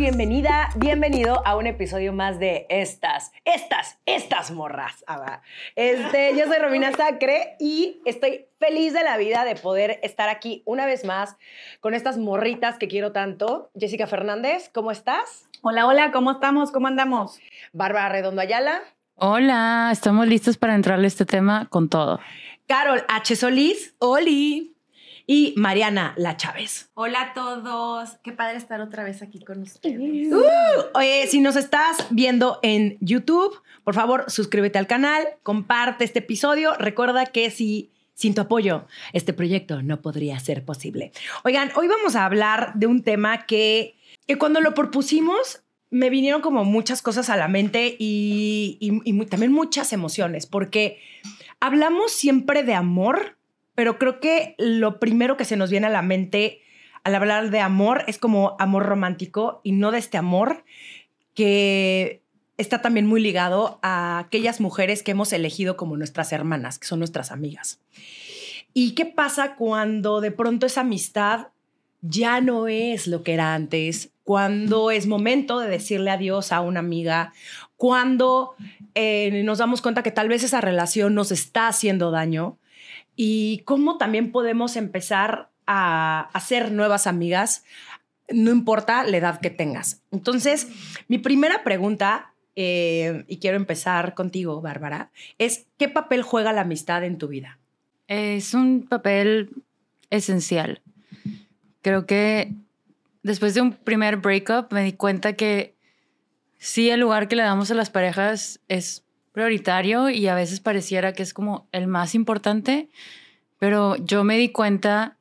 Bienvenida, bienvenido a un episodio más de estas, estas, estas morras. Ah. Este, yo soy Romina Sacre y estoy feliz de la vida de poder estar aquí una vez más con estas morritas que quiero tanto. Jessica Fernández, ¿cómo estás? Hola, hola, ¿cómo estamos? ¿Cómo andamos? Bárbara Redondo Ayala. Hola, estamos listos para entrarle a este tema con todo. Carol H. Solís. Oli. Y Mariana La Chávez. Hola a todos. Qué padre estar otra vez aquí con ustedes. Uh, oye, si nos estás viendo en YouTube, por favor, suscríbete al canal, comparte este episodio. Recuerda que si sin tu apoyo, este proyecto no podría ser posible. Oigan, hoy vamos a hablar de un tema que, que cuando lo propusimos me vinieron como muchas cosas a la mente y, y- y mu- también muchas emociones, porque hablamos siempre de amor, pero creo que lo primero que se nos viene a la mente al hablar de amor es como amor romántico y no de este amor que está también muy ligado a aquellas mujeres que hemos elegido como nuestras hermanas, que son nuestras amigas. ¿Y qué pasa cuando de pronto esa amistad ya no es lo que era antes? Cuando es momento de decirle adiós a una amiga, cuando eh, nos damos cuenta que tal vez esa relación nos está haciendo daño y cómo también podemos empezar a hacer nuevas amigas, no importa la edad que tengas. Entonces, mi primera pregunta, eh, y quiero empezar contigo, Bárbara, es ¿qué papel juega la amistad en tu vida? Es un papel esencial. Creo que después de un primer breakup me di cuenta que sí, el lugar que le damos a las parejas es prioritario y a veces pareciera que es como el más importante, pero yo me di cuenta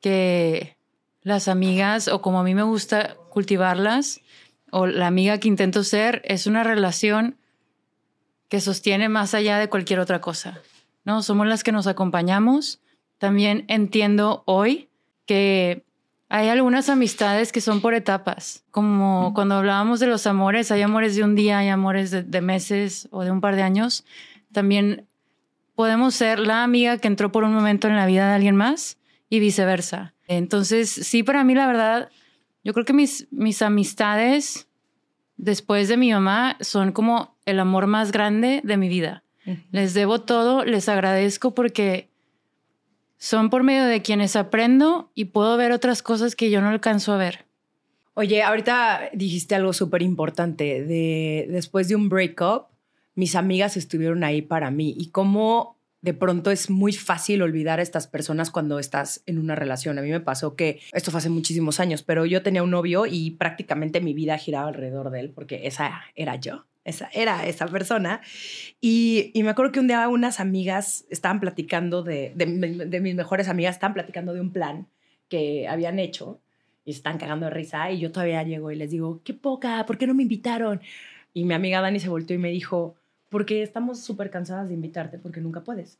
que las amigas o como a mí me gusta cultivarlas o la amiga que intento ser es una relación que sostiene más allá de cualquier otra cosa. ¿no? Somos las que nos acompañamos. También entiendo hoy que hay algunas amistades que son por etapas, como cuando hablábamos de los amores, hay amores de un día, hay amores de, de meses o de un par de años. También podemos ser la amiga que entró por un momento en la vida de alguien más y viceversa. Entonces, sí, para mí la verdad, yo creo que mis, mis amistades después de mi mamá son como el amor más grande de mi vida. Les debo todo, les agradezco porque son por medio de quienes aprendo y puedo ver otras cosas que yo no alcanzo a ver. Oye, ahorita dijiste algo súper importante. De, después de un breakup, mis amigas estuvieron ahí para mí y cómo de pronto es muy fácil olvidar a estas personas cuando estás en una relación. A mí me pasó que esto fue hace muchísimos años, pero yo tenía un novio y prácticamente mi vida giraba alrededor de él porque esa era yo. Esa era esa persona. Y, y me acuerdo que un día unas amigas estaban platicando de, de, de mis mejores amigas, estaban platicando de un plan que habían hecho y se están cagando de risa y yo todavía llego y les digo, qué poca, ¿por qué no me invitaron? Y mi amiga Dani se volteó y me dijo, porque estamos súper cansadas de invitarte porque nunca puedes.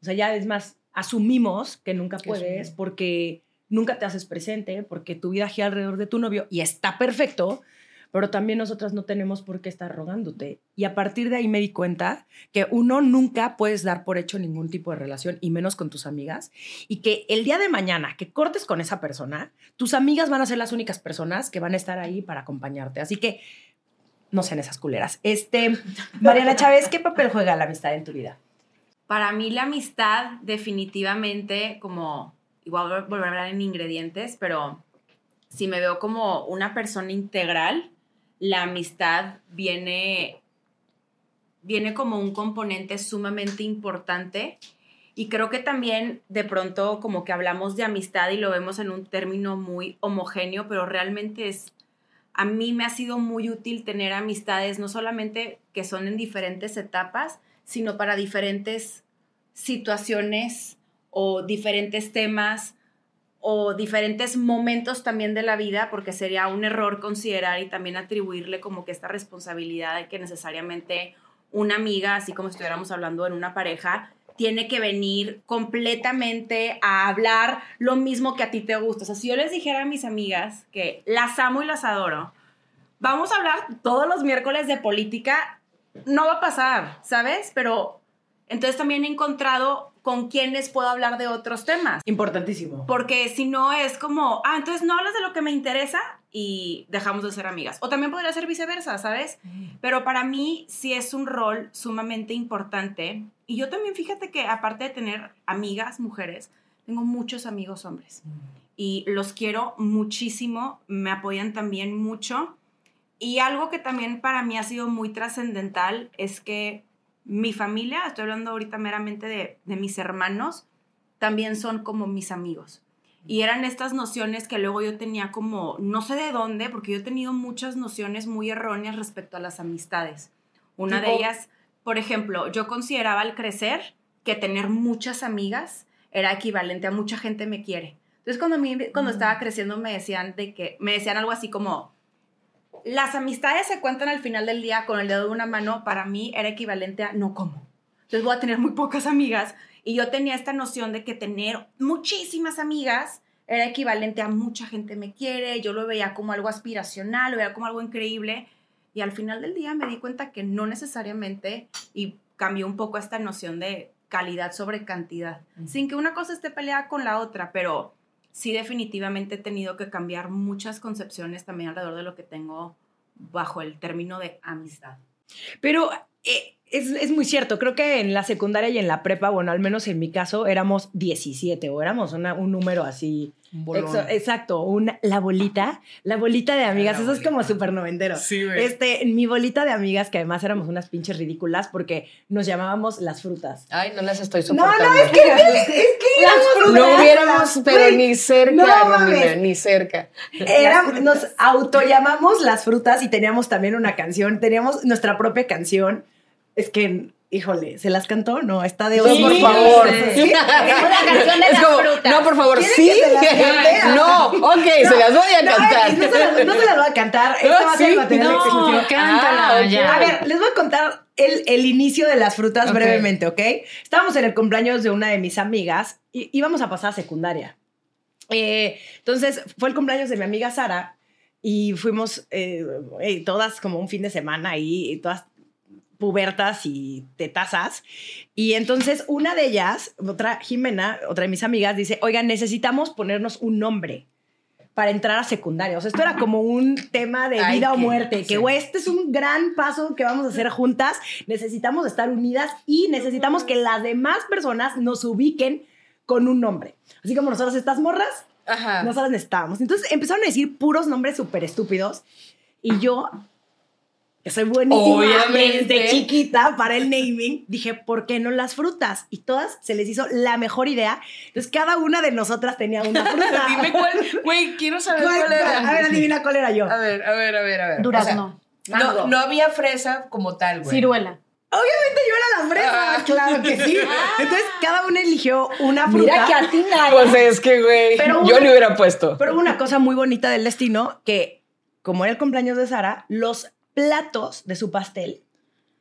O sea, ya es más, asumimos que nunca puedes porque nunca te haces presente, porque tu vida gira alrededor de tu novio y está perfecto, pero también nosotras no tenemos por qué estar rogándote. Y a partir de ahí me di cuenta que uno nunca puedes dar por hecho ningún tipo de relación, y menos con tus amigas, y que el día de mañana que cortes con esa persona, tus amigas van a ser las únicas personas que van a estar ahí para acompañarte. Así que no sean esas culeras. Este, Mariana Chávez, ¿qué papel juega la amistad en tu vida? Para mí la amistad definitivamente como, igual vol- volver a hablar en ingredientes, pero si me veo como una persona integral, la amistad viene, viene como un componente sumamente importante. Y creo que también de pronto como que hablamos de amistad y lo vemos en un término muy homogéneo, pero realmente es, a mí me ha sido muy útil tener amistades, no solamente que son en diferentes etapas, sino para diferentes situaciones o diferentes temas o diferentes momentos también de la vida, porque sería un error considerar y también atribuirle como que esta responsabilidad de que necesariamente una amiga, así como estuviéramos hablando en una pareja, tiene que venir completamente a hablar lo mismo que a ti te gusta. O sea, si yo les dijera a mis amigas que las amo y las adoro, vamos a hablar todos los miércoles de política, no va a pasar, ¿sabes? Pero entonces también he encontrado con quienes puedo hablar de otros temas. Importantísimo. Porque si no es como, ah, entonces no hablas de lo que me interesa y dejamos de ser amigas. O también podría ser viceversa, ¿sabes? Pero para mí sí es un rol sumamente importante. Y yo también fíjate que aparte de tener amigas mujeres, tengo muchos amigos hombres. Y los quiero muchísimo, me apoyan también mucho. Y algo que también para mí ha sido muy trascendental es que mi familia, estoy hablando ahorita meramente de, de, mis hermanos, también son como mis amigos. Y eran estas nociones que luego yo tenía como, no sé de dónde, porque yo he tenido muchas nociones muy erróneas respecto a las amistades. Una de ellas, por ejemplo, yo consideraba al crecer que tener muchas amigas era equivalente a mucha gente me quiere. Entonces cuando, mí, cuando estaba creciendo me decían de que, me decían algo así como, las amistades se cuentan al final del día con el dedo de una mano, para mí era equivalente a no como. Entonces voy a tener muy pocas amigas y yo tenía esta noción de que tener muchísimas amigas era equivalente a mucha gente me quiere, yo lo veía como algo aspiracional, lo veía como algo increíble y al final del día me di cuenta que no necesariamente y cambió un poco esta noción de calidad sobre cantidad, sin que una cosa esté peleada con la otra, pero sí definitivamente he tenido que cambiar muchas concepciones también alrededor de lo que tengo bajo el término de amistad. Pero eh, es, es, muy cierto, creo que en la secundaria y en la prepa, bueno, al menos en mi caso, éramos 17 o éramos una, un número así. Ex, exacto, una, la bolita, la bolita de amigas, eso bolita. es como súper noventero. Sí, güey. Este, mi bolita de amigas, que además éramos unas pinches ridículas porque nos llamábamos las frutas. Ay, no las estoy soportando. No, no, es que, es que las frutas. No hubiéramos, pero ni cerca, no, Romina, ni cerca. Era, nos autollamamos las frutas y teníamos también una canción, teníamos nuestra propia canción. Es que híjole, ¿se las cantó? No, está de sí, por favor. Sí. Es una canción de es las como, frutas. No, por favor, sí. no, ok, no, se las voy a no, cantar. No, se las, no se las voy a cantar. Esta va a ser material exclusivo. cántala, Ah, ya. A ver, les voy a contar el, el inicio de las frutas brevemente, ¿ok? Estábamos en el cumpleaños de una de mis amigas y íbamos a pasar a secundaria. Eh, entonces, fue el cumpleaños de mi amiga Sara y fuimos eh, eh, todas como un fin de semana ahí, todas pubertas y tetazas. Y entonces una de ellas, otra Jimena, otra de mis amigas, dice, oigan, necesitamos ponernos un nombre para entrar a secundaria. O sea, esto era como un tema de Ay, vida o muerte, que sí. este es un gran paso que vamos a hacer juntas. Necesitamos estar unidas y necesitamos que las demás personas nos ubiquen con un nombre. Así como nosotros estas morras, Ajá. nosotras necesitábamos. Entonces empezaron a decir puros nombres súper estúpidos y yo, que soy buenísima Obviamente. desde chiquita para el naming, dije, ¿por qué no las frutas? Y todas se les hizo la mejor idea. Entonces cada una de nosotras tenía una fruta. Dime cuál, güey, quiero saber ¿Cuál- cuál, era. A ver, adivina cuál era yo. A ver, a ver, a ver, a ver. Durazno. O sea, no, no había fresa como tal, güey. Ciruela. Obviamente yo era la fresa, Ah. claro que sí. Entonces cada una eligió una fruta. Mira que atina. Pues es que, güey, Pero yo le hubiera puesto. Pero hubo una cosa muy bonita del destino que, como era el cumpleaños de Sara, los platos de su pastel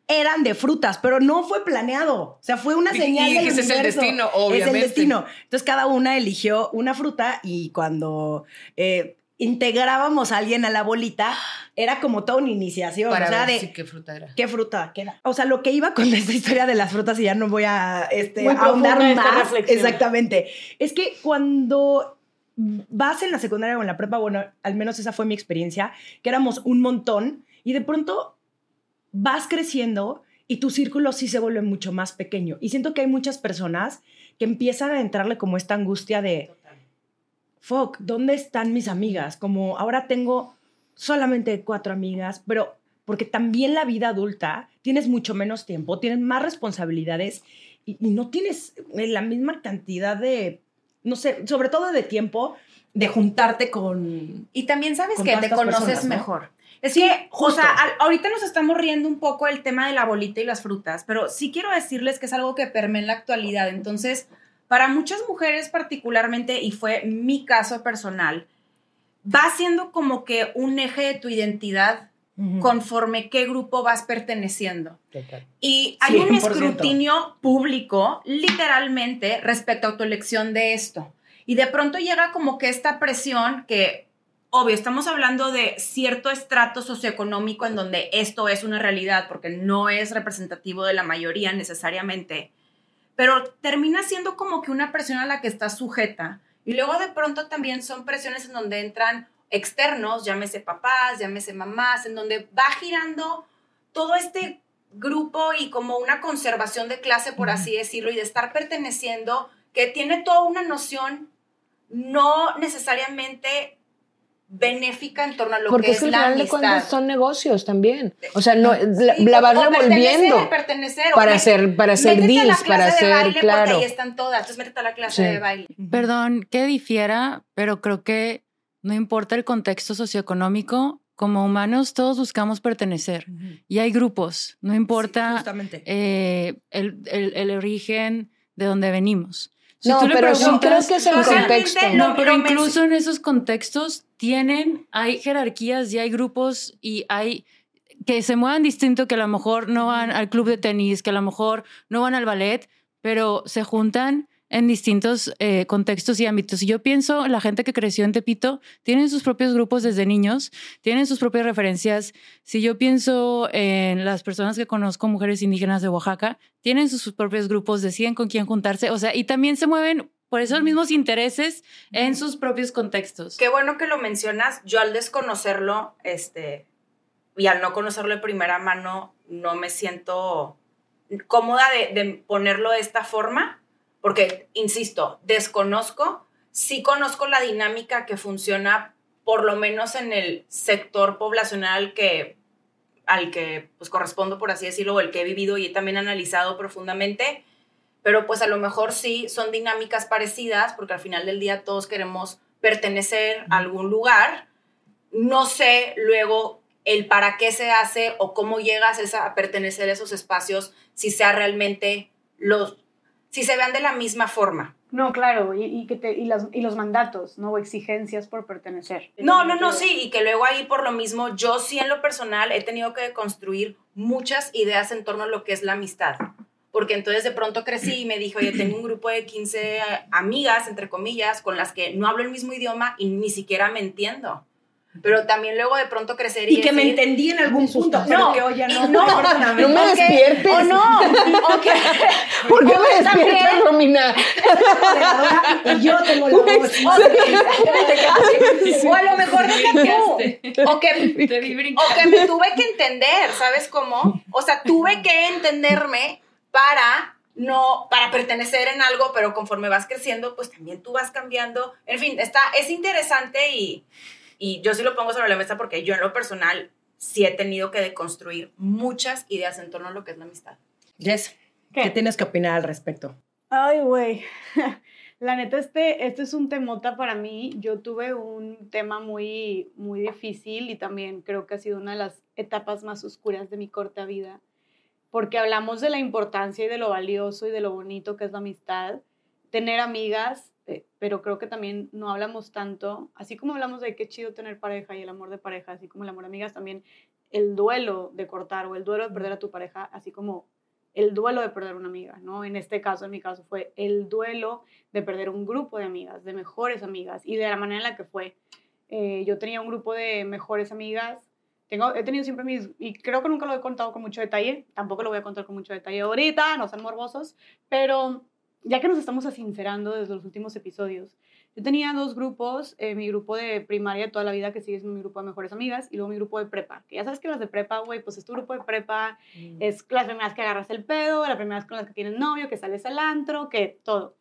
eran de frutas, pero no fue planeado. O sea, fue una Y- señal y del ese es el destino, Es el obviamente. destino. Entonces cada una eligió una fruta y cuando eh, integrábamos a alguien a la bolita, era como toda una iniciación. Para o sea, ver de si qué fruta era. qué fruta queda. O sea, lo que iba con esta historia de las frutas y ya no voy a este, ahondar más. Exactamente. Es que cuando vas en la secundaria o en la prepa, bueno, al menos esa fue mi experiencia, que éramos un montón y de pronto vas creciendo y tu círculo sí se vuelve mucho más pequeño. Y siento que hay muchas personas que empiezan a entrarle como esta angustia de, fuck, ¿dónde están mis amigas? Como ahora tengo solamente cuatro amigas, pero porque también la vida adulta tienes mucho menos tiempo, tienes más responsabilidades y, y no tienes la misma cantidad de, no sé, sobre todo de tiempo de juntarte con... Y también sabes Con que te conoces personas, ¿no? Es Sí, que, o justo. sea, al- ahorita nos estamos riendo un poco el tema de la bolita y las frutas, pero sí quiero decirles que es algo que permea en la actualidad. Entonces, para muchas mujeres particularmente, y fue mi caso personal, va siendo como que un eje de tu identidad conforme qué grupo vas perteneciendo. Y hay un 100%. escrutinio público, literalmente, respecto a tu elección de esto. Y de pronto llega como que esta presión que, obvio, estamos hablando de cierto estrato socioeconómico en donde esto es una realidad, porque no es representativo de la mayoría necesariamente, pero termina siendo como que una presión a la que estás sujeta. Y luego de pronto también son presiones en donde entran externos, llámese papás, llámese mamás, en donde va girando todo este grupo y como una conservación de clase, por así decirlo, y de estar perteneciendo, que tiene toda una noción no necesariamente benéfica en torno a lo Porque que es es que al la final de amistad. cuentas son negocios también. O sea, no, la, Sí, la vas o pertenecer, revolviendo pertenecer, o para hacer, para hacer métete a la deals, clase para de hacer, Porque claro. ahí están todas, entonces métete a la clase Sí. de baile. Perdón que difiera, pero creo que no importa el contexto socioeconómico, como humanos todos buscamos pertenecer. Y hay grupos, no importa Justamente. eh, el, el- el origen de donde venimos. Si No, tú le pero creo que es el Realmente contexto. no, No, pero incluso en esos contextos tienen, hay jerarquías y hay grupos y hay que se muevan distinto, que a lo mejor no van al club de tenis, que a lo mejor no van al ballet, pero se juntan en distintos eh, contextos y ámbitos. Y yo pienso, la gente que creció en Tepito tienen sus propios grupos desde niños, tienen sus propias referencias. Si yo pienso en las personas que conozco, mujeres indígenas de Oaxaca, tienen sus propios grupos, deciden con quién juntarse, o sea, y también se mueven por esos mismos intereses en sus propios contextos. Qué bueno que lo mencionas. Yo al desconocerlo, este, y al no conocerlo de primera mano, no me siento cómoda de, de ponerlo de esta forma, porque, insisto, desconozco, sí conozco la dinámica que funciona, por lo menos en el sector poblacional que, al que pues, correspondo, por así decirlo, o el que he vivido y he también analizado profundamente, pero pues a lo mejor sí son dinámicas parecidas, porque al final del día todos queremos pertenecer a algún lugar. No sé luego el para qué se hace o cómo llegas a pertenecer a esos espacios, si sea realmente los, si se vean de la misma forma. No, claro, y, y que te, y, las- y los mandatos, ¿no? O exigencias por pertenecer. No, no, no, sí, y que luego ahí por lo mismo, yo sí en lo personal he tenido que construir muchas ideas en torno a lo que es la amistad. Porque entonces de pronto crecí y me dijo, oye, tengo un grupo de 15 amigas, entre comillas, con las que no hablo el mismo idioma y ni siquiera me entiendo. Pero también luego de pronto crecer y, Y que me entendí en algún punto, No, pero que hoy ya no. no. No me despiertes. O no. ¿Por qué O me también- despiertas, Romina? Y yo tengo la voz. O a lo mejor deja tú. O que, Te vi o que me tuve que entender, ¿sabes cómo? O sea, tuve que entenderme para no, para pertenecer en algo, pero conforme vas creciendo, pues también tú vas cambiando. En fin, está, es interesante y, y yo sí lo pongo sobre la mesa porque yo en lo personal sí he tenido que deconstruir muchas ideas en torno a lo que es la amistad. Jess, ¿Qué? ¿qué tienes que opinar al respecto? Ay, güey. La neta, este, este es un temota para mí. Yo tuve un tema muy, muy difícil y también creo que ha sido una de las etapas más oscuras de mi corta vida, porque hablamos de la importancia y de lo valioso y de lo bonito que es la amistad, tener amigas, eh, pero creo que también no hablamos tanto, así como hablamos de qué chido tener pareja y el amor de pareja, así como el amor de amigas, también el duelo de cortar o el duelo de perder a tu pareja, así como el duelo de perder una amiga, ¿no? En este caso, en mi caso, fue el duelo de perder un grupo de amigas, de mejores amigas, y de la manera en la que fue. Eh, yo tenía un grupo de mejores amigas, tengo, he tenido siempre mis, y creo que nunca lo he contado con mucho detalle, tampoco lo voy a contar con mucho detalle ahorita, no sean morbosos, pero ya que nos estamos asincerando desde los últimos episodios, yo tenía dos grupos, eh, mi grupo de primaria toda la vida, que sigue siendo mi grupo de mejores amigas, y luego mi grupo de prepa, que ya sabes que las de prepa, güey, pues es tu grupo de prepa, es las primeras que agarras el pedo, las primeras con las que tienes novio, que sales al antro, que todo.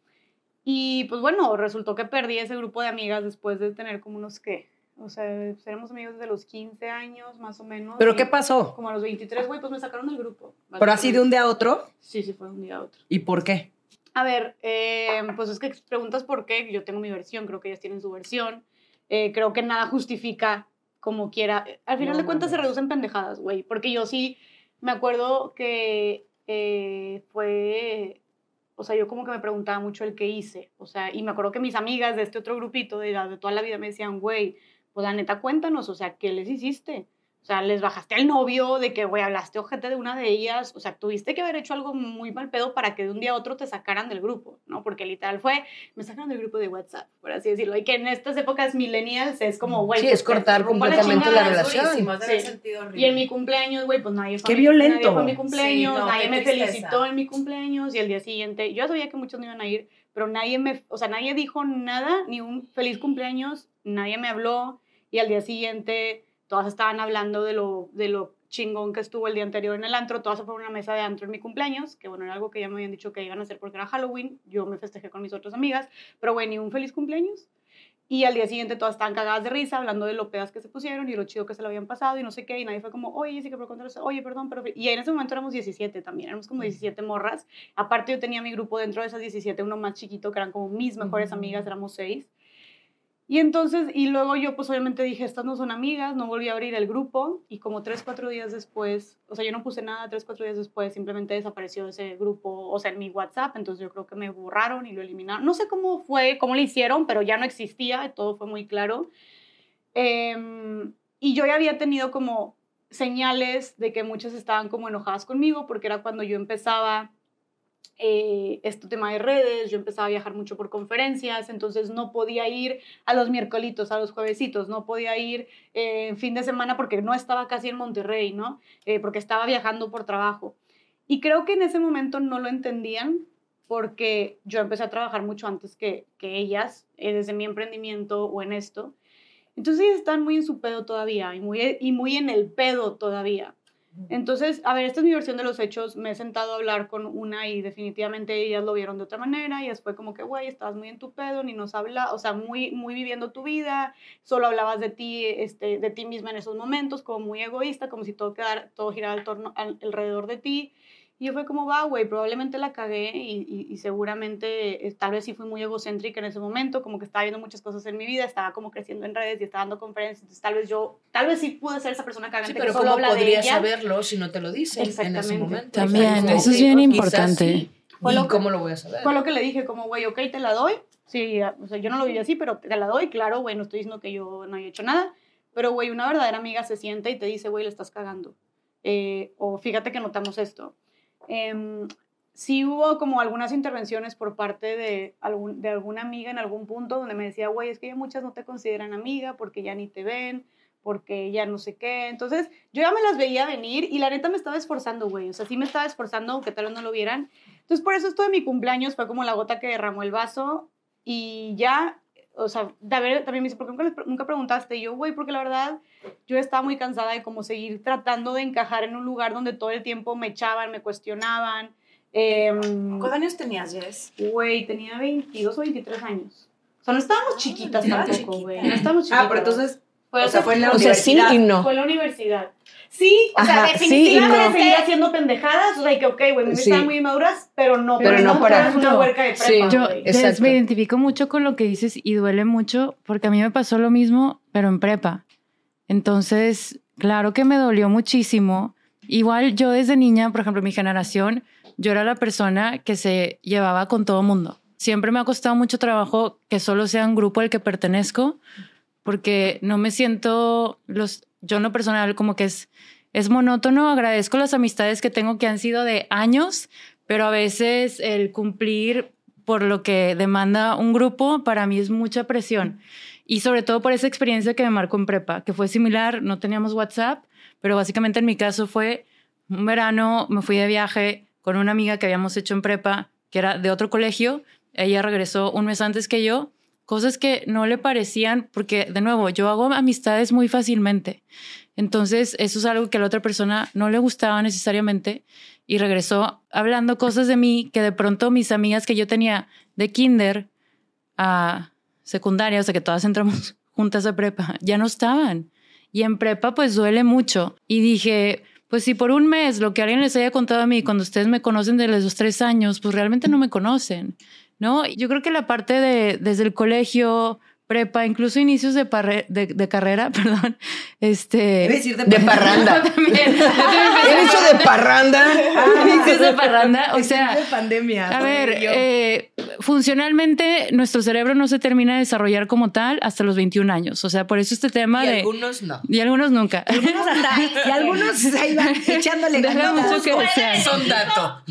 Y pues bueno, resultó que perdí ese grupo de amigas después de tener como unos que, o sea, seremos amigos desde los 15 años más o menos. ¿Pero qué pasó? Como a los 23, güey, pues me sacaron del grupo. ¿Pero así de un día a otro? Sí, sí, fue de un día a otro. ¿Y por qué? A ver, eh, pues es que preguntas por qué, yo tengo mi versión, creo que ellas tienen su versión, Eh, creo que nada justifica como quiera. Al final No de cuentas se reducen pendejadas, güey, porque yo sí me acuerdo que eh, fue, o sea, yo como que me preguntaba mucho el qué hice, o sea, y me acuerdo que mis amigas de este otro grupito de, de toda la vida me decían, güey, pues la neta cuéntanos, o sea, ¿qué les hiciste? O sea, les bajaste al novio de que, güey, hablaste ojete de una de ellas. O sea, tuviste que haber hecho algo muy mal pedo para que de un día a otro te sacaran del grupo, ¿no? Porque literal fue, me sacaron del grupo de WhatsApp, por así decirlo. Y que en estas épocas millennials es como, güey. Sí, pues, es cortar la completamente la chingada. relación. Sí. Y en mi cumpleaños, güey, pues nadie fue. Qué violento. Nadie fue a mi cumpleaños, Sí, no, nadie me tristeza. felicitó en mi cumpleaños y el día siguiente, yo sabía que muchos no iban a ir, pero nadie me, o sea, nadie dijo nada, ni un feliz cumpleaños, nadie me habló y al día siguiente todas estaban hablando de lo, de lo chingón que estuvo el día anterior en el antro, todas se fueron a una mesa de antro en mi cumpleaños, que bueno, era algo que ya me habían dicho que iban a hacer porque era Halloween, yo me festejé con mis otras amigas, pero bueno, ni un feliz cumpleaños. Y al día siguiente todas estaban cagadas de risa, hablando de lo pedas que se pusieron y lo chido que se lo habían pasado y no sé qué. Y nadie fue como, oye, Jessica, pero contanos, oye, perdón, pero. Y en ese momento éramos 17 también, éramos como 17 morras. Aparte, yo tenía mi grupo dentro de esas 17, uno más chiquito, que eran como mis mejores amigas, éramos seis. Y entonces, y luego yo pues obviamente dije, estas no son amigas, no volví a abrir el grupo y como tres, cuatro días después, o sea, yo no puse nada, tres, cuatro días después simplemente desapareció ese grupo, o sea, en mi WhatsApp, entonces yo creo que me borraron y lo eliminaron. No sé cómo fue, cómo lo hicieron, pero ya no existía, todo fue muy claro. Em, y yo ya había tenido como señales de que muchas estaban como enojadas conmigo porque era cuando yo empezaba eh, este tema de redes, yo empezaba a viajar mucho por conferencias, entonces no podía ir a los miércolitos, a los juevesitos, no podía ir eh, en fin de semana porque no estaba casi en Monterrey, ¿no? Eh, porque estaba viajando por trabajo. Y creo que en ese momento no lo entendían porque yo empecé a trabajar mucho antes que, que ellas, eh, desde mi emprendimiento o en esto. Entonces están muy en su pedo todavía y muy, y muy en el pedo todavía. Entonces, a ver, esta es mi versión de los hechos. Me he sentado a hablar con una y definitivamente ellas lo vieron de otra manera. Y fue como que, güey, estabas muy en tu pedo, ni nos habla, o sea, muy, muy viviendo tu vida. Solo hablabas de ti, este, de ti misma en esos momentos, como muy egoísta, como si todo, quedara, todo girara al torno, al- alrededor de ti. Y yo fue como, va, güey, probablemente la cagué y, y- y seguramente eh, tal vez sí fui muy egocéntrica en ese momento, como que estaba viendo muchas cosas en mi vida, estaba como creciendo en redes y estaba dando conferencias, entonces tal vez yo, tal vez sí pude ser esa persona cagante Sí, que pero solo ¿cómo habla de podrías ella. saberlo si no te lo dicen en ese Exactamente. momento? También, eso es bien importante. Fue ¿Y lo que- cómo lo voy a saber? Fue lo que le dije, como, güey, ok, te la doy. Sí, o sea, yo no lo viví así, pero te la doy. Claro, güey, no estoy diciendo que yo no haya hecho nada. Pero, güey, una verdadera amiga se sienta y te dice, güey, le estás cagando. Eh, o fíjate que notamos esto. Em, sí hubo como algunas intervenciones por parte de, algún, de alguna amiga en algún punto donde me decía, güey, es que ya muchas no te consideran amiga porque ya ni te ven, porque ya no sé qué. Entonces, yo ya me las veía venir y la neta me estaba esforzando, güey. O sea, sí me estaba esforzando, aunque tal vez no lo vieran. Entonces, por eso esto de mi cumpleaños fue como la gota que derramó el vaso y ya, o sea, David también me dice, ¿por qué nunca, nunca preguntaste? Yo, güey, porque la verdad, yo estaba muy cansada de como seguir tratando de encajar en un lugar donde todo el tiempo me echaban, me cuestionaban. Em, ¿Cuántos años tenías, Jess? Güey, tenía 22 o 23 años. O sea, no estábamos chiquitas estaba tampoco, güey. No estábamos chiquitas. Ah, pero entonces, Fue o sea, fue en la O sea, sí universidad. y no. fue en la universidad. Sí, o sea, Ajá, sí definitivamente no. seguir haciendo pendejadas. O sea, que, ok, güey, me Sí. estaban muy maduras, pero no. Pero no para- una huerca de Sí. prepa, Yo güey. Des, Exacto. me identifico mucho con lo que dices y duele mucho porque a mí me pasó lo mismo, pero en prepa. Entonces, claro que me dolió muchísimo. Igual yo desde niña, por ejemplo, mi generación, yo era la persona que se llevaba con todo mundo. Siempre me ha costado mucho trabajo que solo sea un grupo al que pertenezco porque no me siento los yo en lo personal como que es es monótono, agradezco las amistades que tengo que han sido de años, pero a veces el cumplir por lo que demanda un grupo para mí es mucha presión. Y sobre todo por esa experiencia que me marcó en prepa, que fue similar, no teníamos WhatsApp, pero básicamente en mi caso fue un verano, me fui de viaje con una amiga que habíamos hecho en prepa, que era de otro colegio, ella regresó un mes antes que yo, cosas que no le parecían, porque de nuevo, yo hago amistades muy fácilmente. Entonces, eso es algo que a la otra persona no le gustaba necesariamente y regresó hablando cosas de mí que de pronto mis amigas que yo tenía de kinder a secundaria, o sea que todas entramos juntas a prepa, ya no estaban. Y en prepa pues duele mucho. Y dije, pues si por un mes lo que alguien les haya contado a mí cuando ustedes me conocen desde los tres años, pues realmente no me conocen, ¿no? Yo creo que la parte de desde el colegio, prepa, incluso inicios de, parre- de, de carrera, perdón, este... Decir de, De parranda. También, yo también empecé ¿El hecho de parranda? inicios de parranda, o sea... de pandemia. A ver, eh, funcionalmente nuestro cerebro no se termina de desarrollar como tal hasta los 21 años. O sea, por eso este tema Y de... algunos no. Y algunos nunca. algunos hasta, y algunos ahí van echándole mucho que desear. Son dato.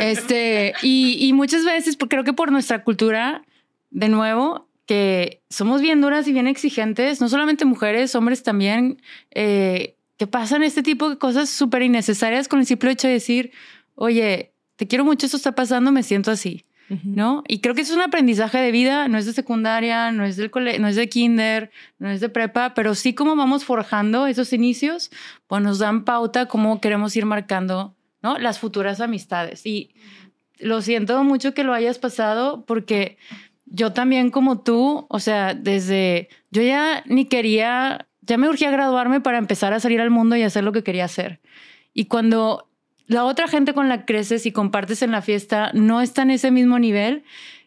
Este, y, y muchas veces, pues, creo que por nuestra cultura, de nuevo, que somos bien duras y bien exigentes, no solamente mujeres, hombres también, eh, que pasan este tipo de cosas súper innecesarias con el simple hecho de decir, oye, te quiero mucho, esto está pasando, me siento así. ¿No? Y creo que eso es un aprendizaje de vida, no es de secundaria, no es del cole no es de kinder, no es de prepa, pero sí como vamos forjando esos inicios, pues nos dan pauta cómo queremos ir marcando, ¿no? Las futuras amistades. Y lo siento mucho que lo hayas pasado porque yo también como tú, o sea, desde yo ya ni quería, ya me urgía graduarme para empezar a salir al mundo y hacer lo que quería hacer. Y cuando la otra gente con la que creces y compartes en la fiesta no está en ese mismo nivel,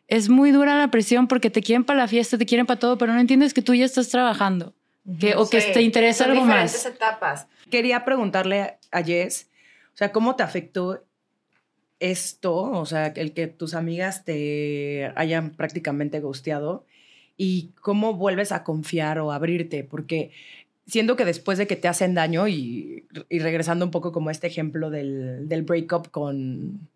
es muy dura la presión porque te quieren para la fiesta, te quieren para todo, pero no entiendes que tú ya estás trabajando que, o que Sí, te interesa son algo diferentes más. etapas. Quería preguntarle a Jess, o sea, ¿cómo te afectó esto? O sea, el que tus amigas te hayan prácticamente gusteado y cómo vuelves a confiar o abrirte, porque siento que después de que te hacen daño y, y regresando un poco como este ejemplo del, del breakup con,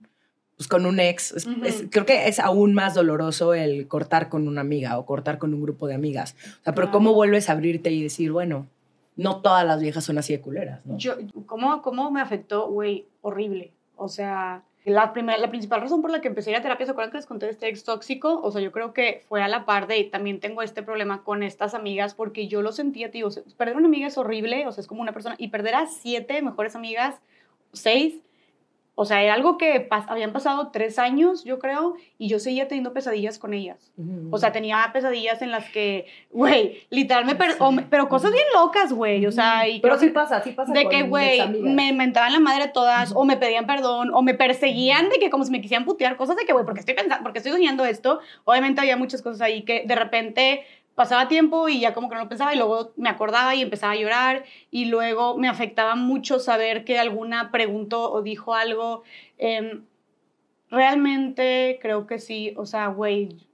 pues con un ex, es- Ujú. es- creo que es aún más doloroso el cortar con una amiga o cortar con un grupo de amigas. O sea, pero. ¿cómo vuelves a abrirte y decir, bueno, no todas las viejas son así de culeras, ¿no? Yo, ¿cómo, ¿Cómo me afectó? Güey, horrible. O sea, la, primera, la principal razón por la que empecé a ir a terapia, ¿se acuerdan que les conté de este ex tóxico? O sea, yo creo que fue a la par de, también tengo este problema con estas amigas, porque yo lo sentía, tío, o sea, perder una amiga es horrible, o sea, es como una persona, y perder a siete mejores amigas, seis, o sea, era algo que pas- habían pasado tres años, yo creo, y yo seguía teniendo pesadillas con ellas. O sea, tenía pesadillas en las que, güey, literal me, per- me- pero cosas bien locas, güey, o sea, y pero sí que- pasa, sí pasa. de con que, güey, me mentaban la madre todas, o me pedían perdón, o me perseguían de que como si me quisieran putear, cosas de que, güey, porque estoy pensando, porque estoy soñando esto. Obviamente había muchas cosas ahí que de repente pasaba tiempo y ya como que no lo pensaba y luego me acordaba y empezaba a llorar y luego me afectaba mucho saber que alguna preguntó o dijo algo. Em, realmente creo que sí, o sea, güey,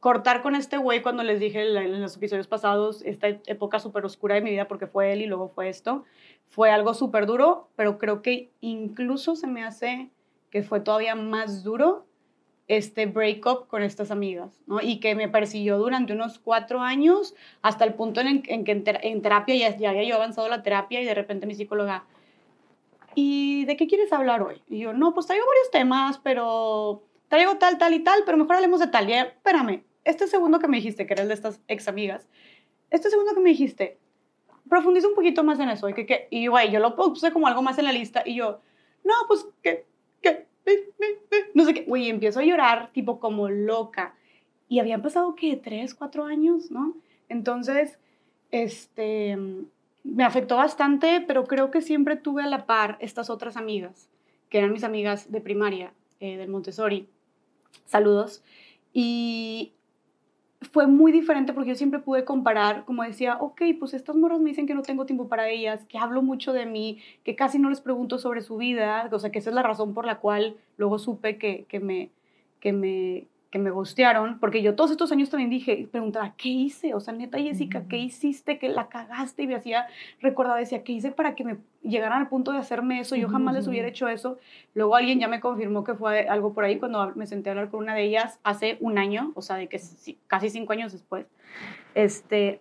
cortar con este güey cuando les dije en los episodios pasados, esta época súper oscura de mi vida, porque fue él y luego fue esto, fue algo súper duro, pero creo que incluso se me hace que fue todavía más duro este breakup con estas amigas, ¿no? Y que me persiguió durante unos cuatro años, hasta el punto en, en que en, ter- en terapia ya, ya había yo avanzado la terapia y de repente mi psicóloga, ¿y de qué quieres hablar hoy? Y yo, no, pues traigo varios temas, pero traigo tal, tal y tal, pero mejor hablemos de tal. Y ella, espérame, este segundo que me dijiste, que era el de estas ex amigas, este segundo que me dijiste, profundiza un poquito más en eso. Y, que, que- y güey, yo lo puse como algo más en la lista y yo, no, pues que, que, eh, eh, eh", no sé qué, güey, empiezo a llorar tipo como loca. Y habían pasado, ¿qué? Tres, cuatro años, ¿no? Entonces, este, me afectó bastante, pero creo que siempre tuve a la par estas otras amigas, que eran mis amigas de primaria, eh, del Montessori. Saludos. Y fue muy diferente porque yo siempre pude comparar, como decía, ok, pues estas morras me dicen que no tengo tiempo para ellas, que hablo mucho de mí, que casi no les pregunto sobre su vida, o sea, que esa es la razón por la cual luego supe que, que me, que me, que me gustearon, porque yo todos estos años también dije, preguntaba, ¿qué hice? O sea, neta, Jessica, ¿qué hiciste? Que la cagaste y me hacía, recordaba, decía, ¿qué hice para que me llegaran al punto de hacerme eso? Yo jamás les hubiera hecho eso. Luego alguien ya me confirmó que fue algo por ahí cuando me senté a hablar con una de ellas hace un año, o sea, de que casi cinco años después. Este,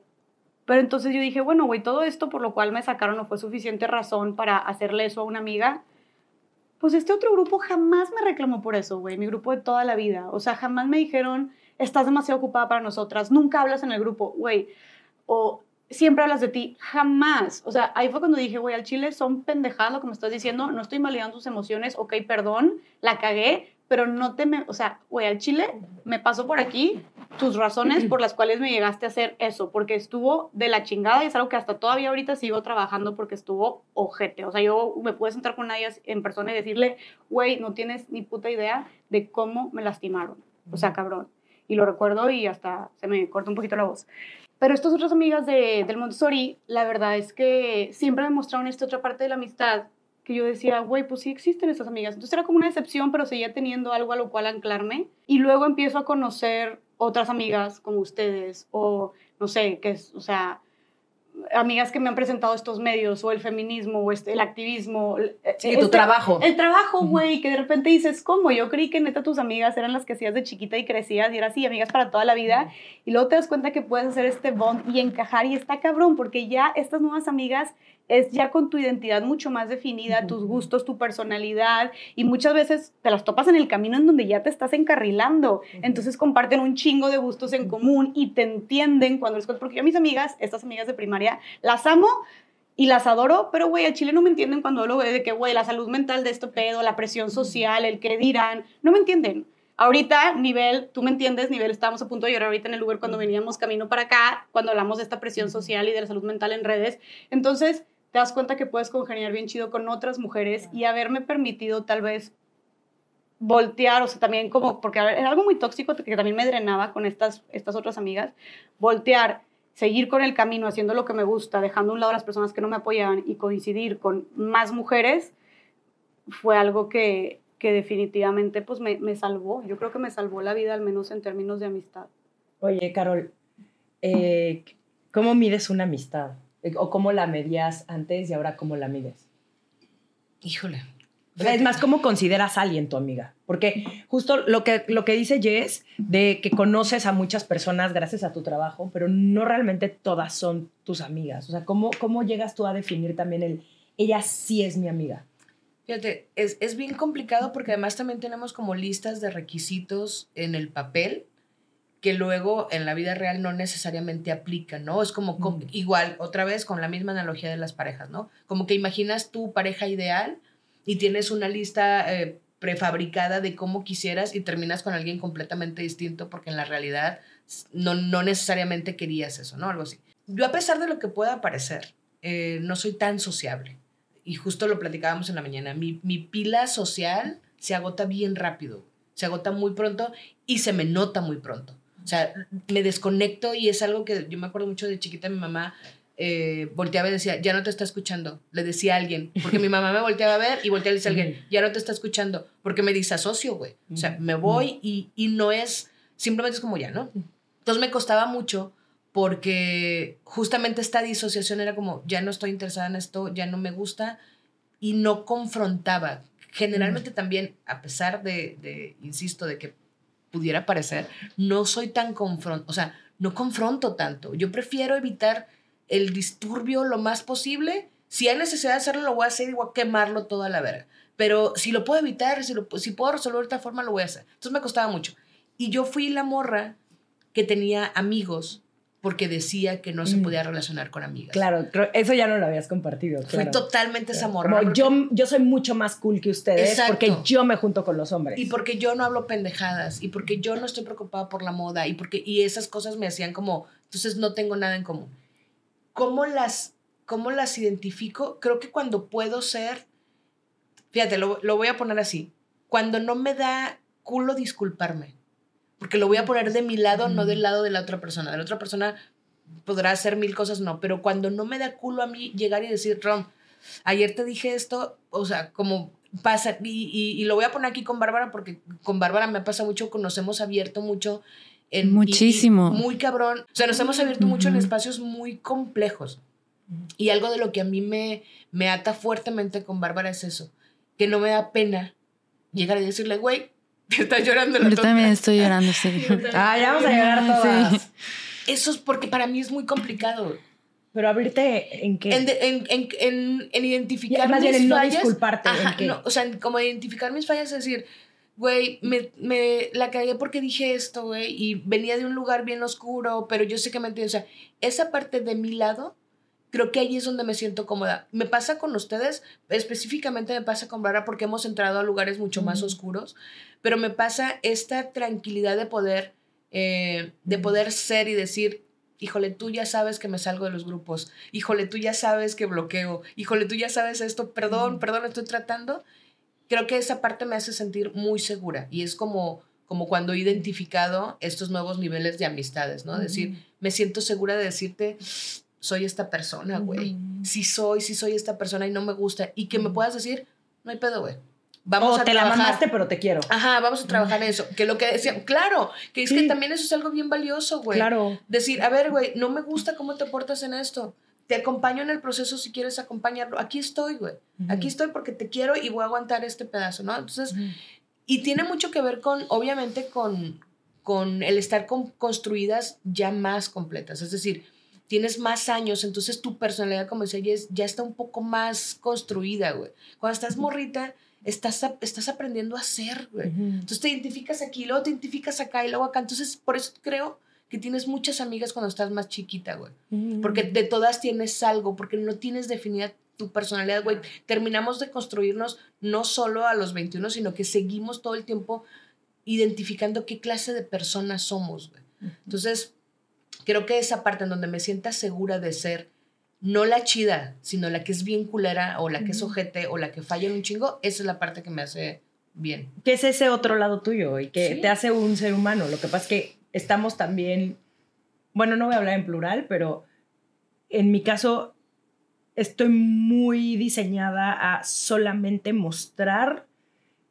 pero entonces yo dije, bueno, güey, todo esto por lo cual me sacaron no fue suficiente razón para hacerle eso a una amiga. Pues este otro grupo jamás me reclamó por eso, güey, mi grupo de toda la vida. O sea, jamás me dijeron, estás demasiado ocupada para nosotras, nunca hablas en el grupo, güey. O siempre hablas de ti, jamás. O sea, ahí fue cuando dije, güey, al chile son pendejadas lo que me estás diciendo, no estoy invalidando tus emociones, ok, perdón, la cagué, pero no te me, o sea, güey, al chile me pasó por aquí tus razones por las cuales me llegaste a hacer eso, porque estuvo de la chingada y es algo que hasta todavía ahorita sigo trabajando porque estuvo ojete. O sea, yo me pude sentar con nadie en persona y decirle, güey, no tienes ni puta idea de cómo me lastimaron. O sea, cabrón. y lo recuerdo y hasta se me corta un poquito la voz. Pero estas otras amigas de, del Montessori, la verdad es que siempre me mostraron esta otra parte de la amistad que yo decía, güey, pues sí existen esas amigas. Entonces era como una decepción, pero seguía teniendo algo a lo cual anclarme. Y luego empiezo a conocer otras amigas como ustedes, o no sé, que es, o sea, amigas que me han presentado estos medios, o el feminismo, o este, el activismo. Sí, tu este- trabajo. El trabajo, güey, que de repente dices, ¿cómo? Yo creí que neta tus amigas eran las que hacías de chiquita y crecías y eras así, amigas para toda la vida. Y luego te das cuenta que puedes hacer este bond y encajar y está cabrón, porque ya estas nuevas amigas es ya con tu identidad mucho más definida, tus gustos, tu personalidad, y muchas veces te las topas en el camino en donde ya te estás encarrilando. Entonces comparten un chingo de gustos en común y te entienden cuando les porque yo a mis amigas, estas amigas de primaria, las amo y las adoro, pero güey, al chile no me entienden cuando hablo de que, güey, la salud mental de este pedo, la presión social, el que dirán, no me entienden. Ahorita, nivel, tú me entiendes, nivel, estábamos a punto de llorar ahorita en el Uber cuando veníamos camino para acá, cuando hablamos de esta presión social y de la salud mental en redes. Entonces, te das cuenta que puedes congeniar bien chido con otras mujeres y haberme permitido tal vez voltear, o sea, también como, porque era algo muy tóxico que también me drenaba con estas, estas otras amigas, voltear, seguir con el camino, haciendo lo que me gusta, dejando a un lado a las personas que no me apoyaban y coincidir con más mujeres, fue algo que, que definitivamente pues me, me salvó. Yo creo que me salvó la vida, al menos en términos de amistad. Oye, Carol, eh, ¿cómo mides una amistad? ¿O cómo la medías antes y ahora cómo la mides? Híjole. O sea, es más, ¿cómo consideras a alguien tu amiga? Porque justo lo que, lo que dice Jess, de que conoces a muchas personas gracias a tu trabajo, pero no realmente todas son tus amigas. O sea, ¿cómo, cómo llegas tú a definir también el, ella sí es mi amiga? Fíjate, es, es bien complicado porque además también tenemos como listas de requisitos en el papel que luego en la vida real no necesariamente aplican, ¿no? Es como, como- igual, otra vez con la misma analogía de las parejas, ¿no? Como que imaginas tu pareja ideal y tienes una lista eh, prefabricada de cómo quisieras y terminas con alguien completamente distinto porque en la realidad no, no necesariamente querías eso, ¿no? Algo así. Yo a pesar de lo que pueda parecer, eh, no soy tan sociable. Y justo lo platicábamos en la mañana. Mi, mi pila social se agota bien rápido. Se agota muy pronto y se me nota muy pronto. O sea, me desconecto y es algo que yo me acuerdo mucho de chiquita, mi mamá eh, volteaba y decía, ya no te está escuchando, le decía a alguien, porque mi mamá me volteaba a ver y volteaba y le decía a alguien, ya no te está escuchando, porque me disasocio, güey. O sea, me voy y, y no es, simplemente es como ya, ¿no? Entonces me costaba mucho porque justamente esta disociación era como, ya no estoy interesada en esto, ya no me gusta y no confrontaba. Generalmente también, a pesar de, de, insisto, de que pudiera parecer, no soy tan confronto, o sea, no confronto tanto. Yo prefiero evitar el disturbio lo más posible. Si hay necesidad de hacerlo, lo voy a hacer y voy a quemarlo toda la verga. Pero si lo puedo evitar, si, lo, si puedo resolver de esta forma, lo voy a hacer. Entonces me costaba mucho. Y yo fui la morra que tenía amigos porque decía que no se Mm. podía relacionar con amigas. Claro, creo- eso ya no lo habías compartido. Claro. totalmente esa morra. Como yo, yo soy mucho más cool que ustedes Exacto. porque yo me junto con los hombres. Y porque yo no hablo pendejadas, y porque yo no estoy preocupada por la moda, y porque y esas cosas me hacían como, entonces no tengo nada en común. ¿Cómo las, cómo las identifico? Creo que cuando puedo ser, fíjate, lo, lo voy a poner así, cuando no me da culo disculparme, porque lo voy a poner de mi lado, no del lado de la otra persona. De la otra persona podrá hacer mil cosas, no, pero cuando no me da culo a mí llegar y decir, Rom, ayer te dije esto, o sea, como pasa, y, y- y lo voy a poner aquí con Bárbara, porque con Bárbara me pasa mucho, nos hemos abierto mucho. En, y Muchísimo. muy cabrón. O sea, nos hemos abierto mucho en espacios muy complejos. Y algo de lo que a mí me, me ata fuertemente con Bárbara es eso, que no me da pena llegar y decirle, güey, te estás llorando la Yo tonta". también estoy llorando, sí. Ah, ya vamos a llorar todas. Sí. Eso es porque para mí es muy complicado. Pero abrirte en qué. En, de- en, en, en, en identificar más mis en no fallas. disculparte, ¿en Ajá, qué? no, o sea, en como identificar mis fallas, es decir, güey, me, me la cagué porque dije esto, güey, y venía de un lugar bien oscuro, pero yo sé que me entiendes. O sea, esa parte de mi lado, creo que ahí es donde me siento cómoda. Me pasa con ustedes, específicamente me pasa con Bárbara porque hemos entrado a lugares mucho más Ujú. oscuros, pero me pasa esta tranquilidad de poder, eh, de poder ser y decir, híjole, tú ya sabes que me salgo de los grupos, híjole, tú ya sabes que bloqueo, híjole, tú ya sabes esto, perdón, perdón, estoy tratando. Creo que esa parte me hace sentir muy segura y es como, como cuando he identificado estos nuevos niveles de amistades, ¿no? Decir, me siento segura de decirte, soy esta persona, güey. Sí soy, sí soy esta persona y no me gusta. Y que me puedas decir, no hay pedo, güey. Vamos o a te la trabajar. mamaste, pero te quiero. Ajá, vamos a trabajar en eso. Que lo que decía, claro, que es Sí. que también eso es algo bien valioso, güey. Claro. Decir, a ver, güey, no me gusta cómo te portas en esto. Te acompaño en el proceso si quieres acompañarlo. Aquí estoy, güey. Aquí estoy porque te quiero y voy a aguantar este pedazo, ¿no? Entonces, y tiene mucho que ver con, obviamente, con, con el estar con- construidas ya más completas. Es decir, tienes más años, entonces tu personalidad, como decía, ya, es- ya está un poco más construida, güey. Cuando estás morrita, estás, ap- estás aprendiendo a ser, güey. Entonces te identificas aquí, luego te identificas acá y luego acá. Entonces, por eso creo que tienes muchas amigas cuando estás más chiquita, güey. Porque de todas tienes algo, porque no tienes definida tu personalidad, güey. Terminamos de construirnos no solo a los 21, sino que seguimos todo el tiempo identificando qué clase de personas somos, güey. Entonces, creo que esa parte en donde me sienta segura de ser no la chida, sino la que es bien culera o la que es ojete o la que falla en un chingo, esa es la parte que me hace bien. que es ese otro lado tuyo y que Sí. te hace un ser humano. Lo que pasa es que estamos también, bueno, no voy a hablar en plural, pero en mi caso estoy muy diseñada a solamente mostrar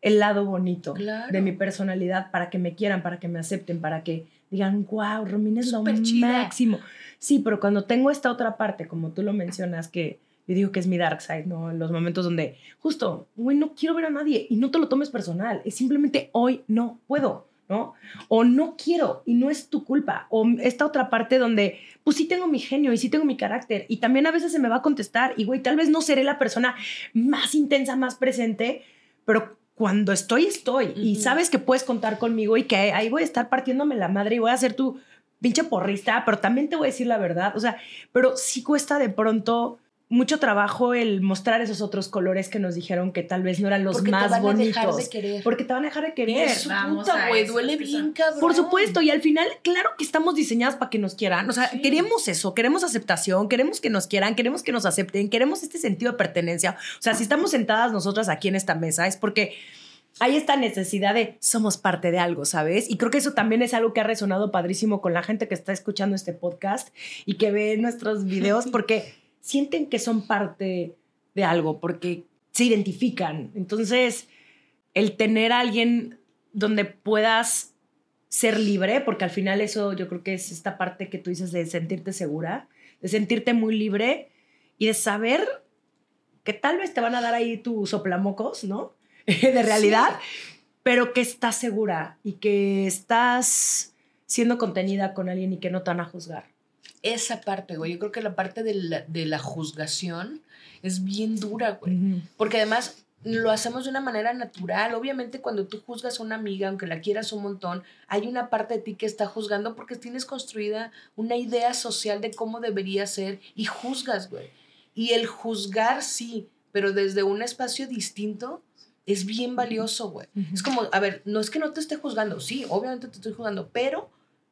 el lado bonito Claro. de mi personalidad para que me quieran, para que me acepten, para que digan, wow, Romina es lo Súper chida". máximo. Sí, pero cuando tengo esta otra parte, como tú lo mencionas, que yo digo que es mi dark side, ¿no? En los momentos donde, justo, güey, no quiero ver a nadie y no te lo tomes personal, es simplemente hoy no puedo, ¿no? O no quiero y no es tu culpa. O esta otra parte donde, pues sí tengo mi genio y sí tengo mi carácter y también a veces se me va a contestar y, güey, tal vez no seré la persona más intensa, más presente, pero cuando estoy, estoy. Y sabes que puedes contar conmigo y que ahí voy a estar partiéndome la madre y voy a ser tu pinche porrista, pero también te voy a decir la verdad. O sea, pero sí cuesta de pronto mucho trabajo el mostrar esos otros colores que nos dijeron que tal vez no eran los Porque te más van a dejar de querer. Porque te van a dejar de querer. es su Vamos puta, güey, duele bien, cabrón. Por supuesto, y al final, claro que estamos diseñadas para que nos quieran. O sea, Sí. queremos eso, queremos aceptación, queremos que nos quieran, queremos que nos acepten, queremos este sentido de pertenencia. O sea, si estamos sentadas nosotras aquí en esta mesa es porque hay esta necesidad de somos parte de algo, ¿sabes? Y creo que eso también es algo que ha resonado padrísimo con la gente que está escuchando este podcast y que ve nuestros videos porque sienten que son parte de algo, porque se identifican. Entonces, el tener a alguien donde puedas ser libre, porque al final eso yo creo que es esta parte que tú dices de sentirte segura, de sentirte muy libre y de saber que tal vez te van a dar ahí tus soplamocos, ¿no? de realidad, pero que estás segura y que estás siendo contenida con alguien y que no te van a juzgar. Esa parte, güey. Yo creo que la parte de la, de la juzgación es bien dura, güey. Porque además lo hacemos de una manera natural. Obviamente cuando tú juzgas a una amiga, aunque la quieras un montón, hay una parte de ti que está juzgando porque tienes construida una idea social de cómo debería ser y juzgas, güey. Y el juzgar sí, pero desde un espacio distinto es bien valioso, güey. Es como, a ver, no es que no te esté juzgando, sí, obviamente te estoy juzgando, pero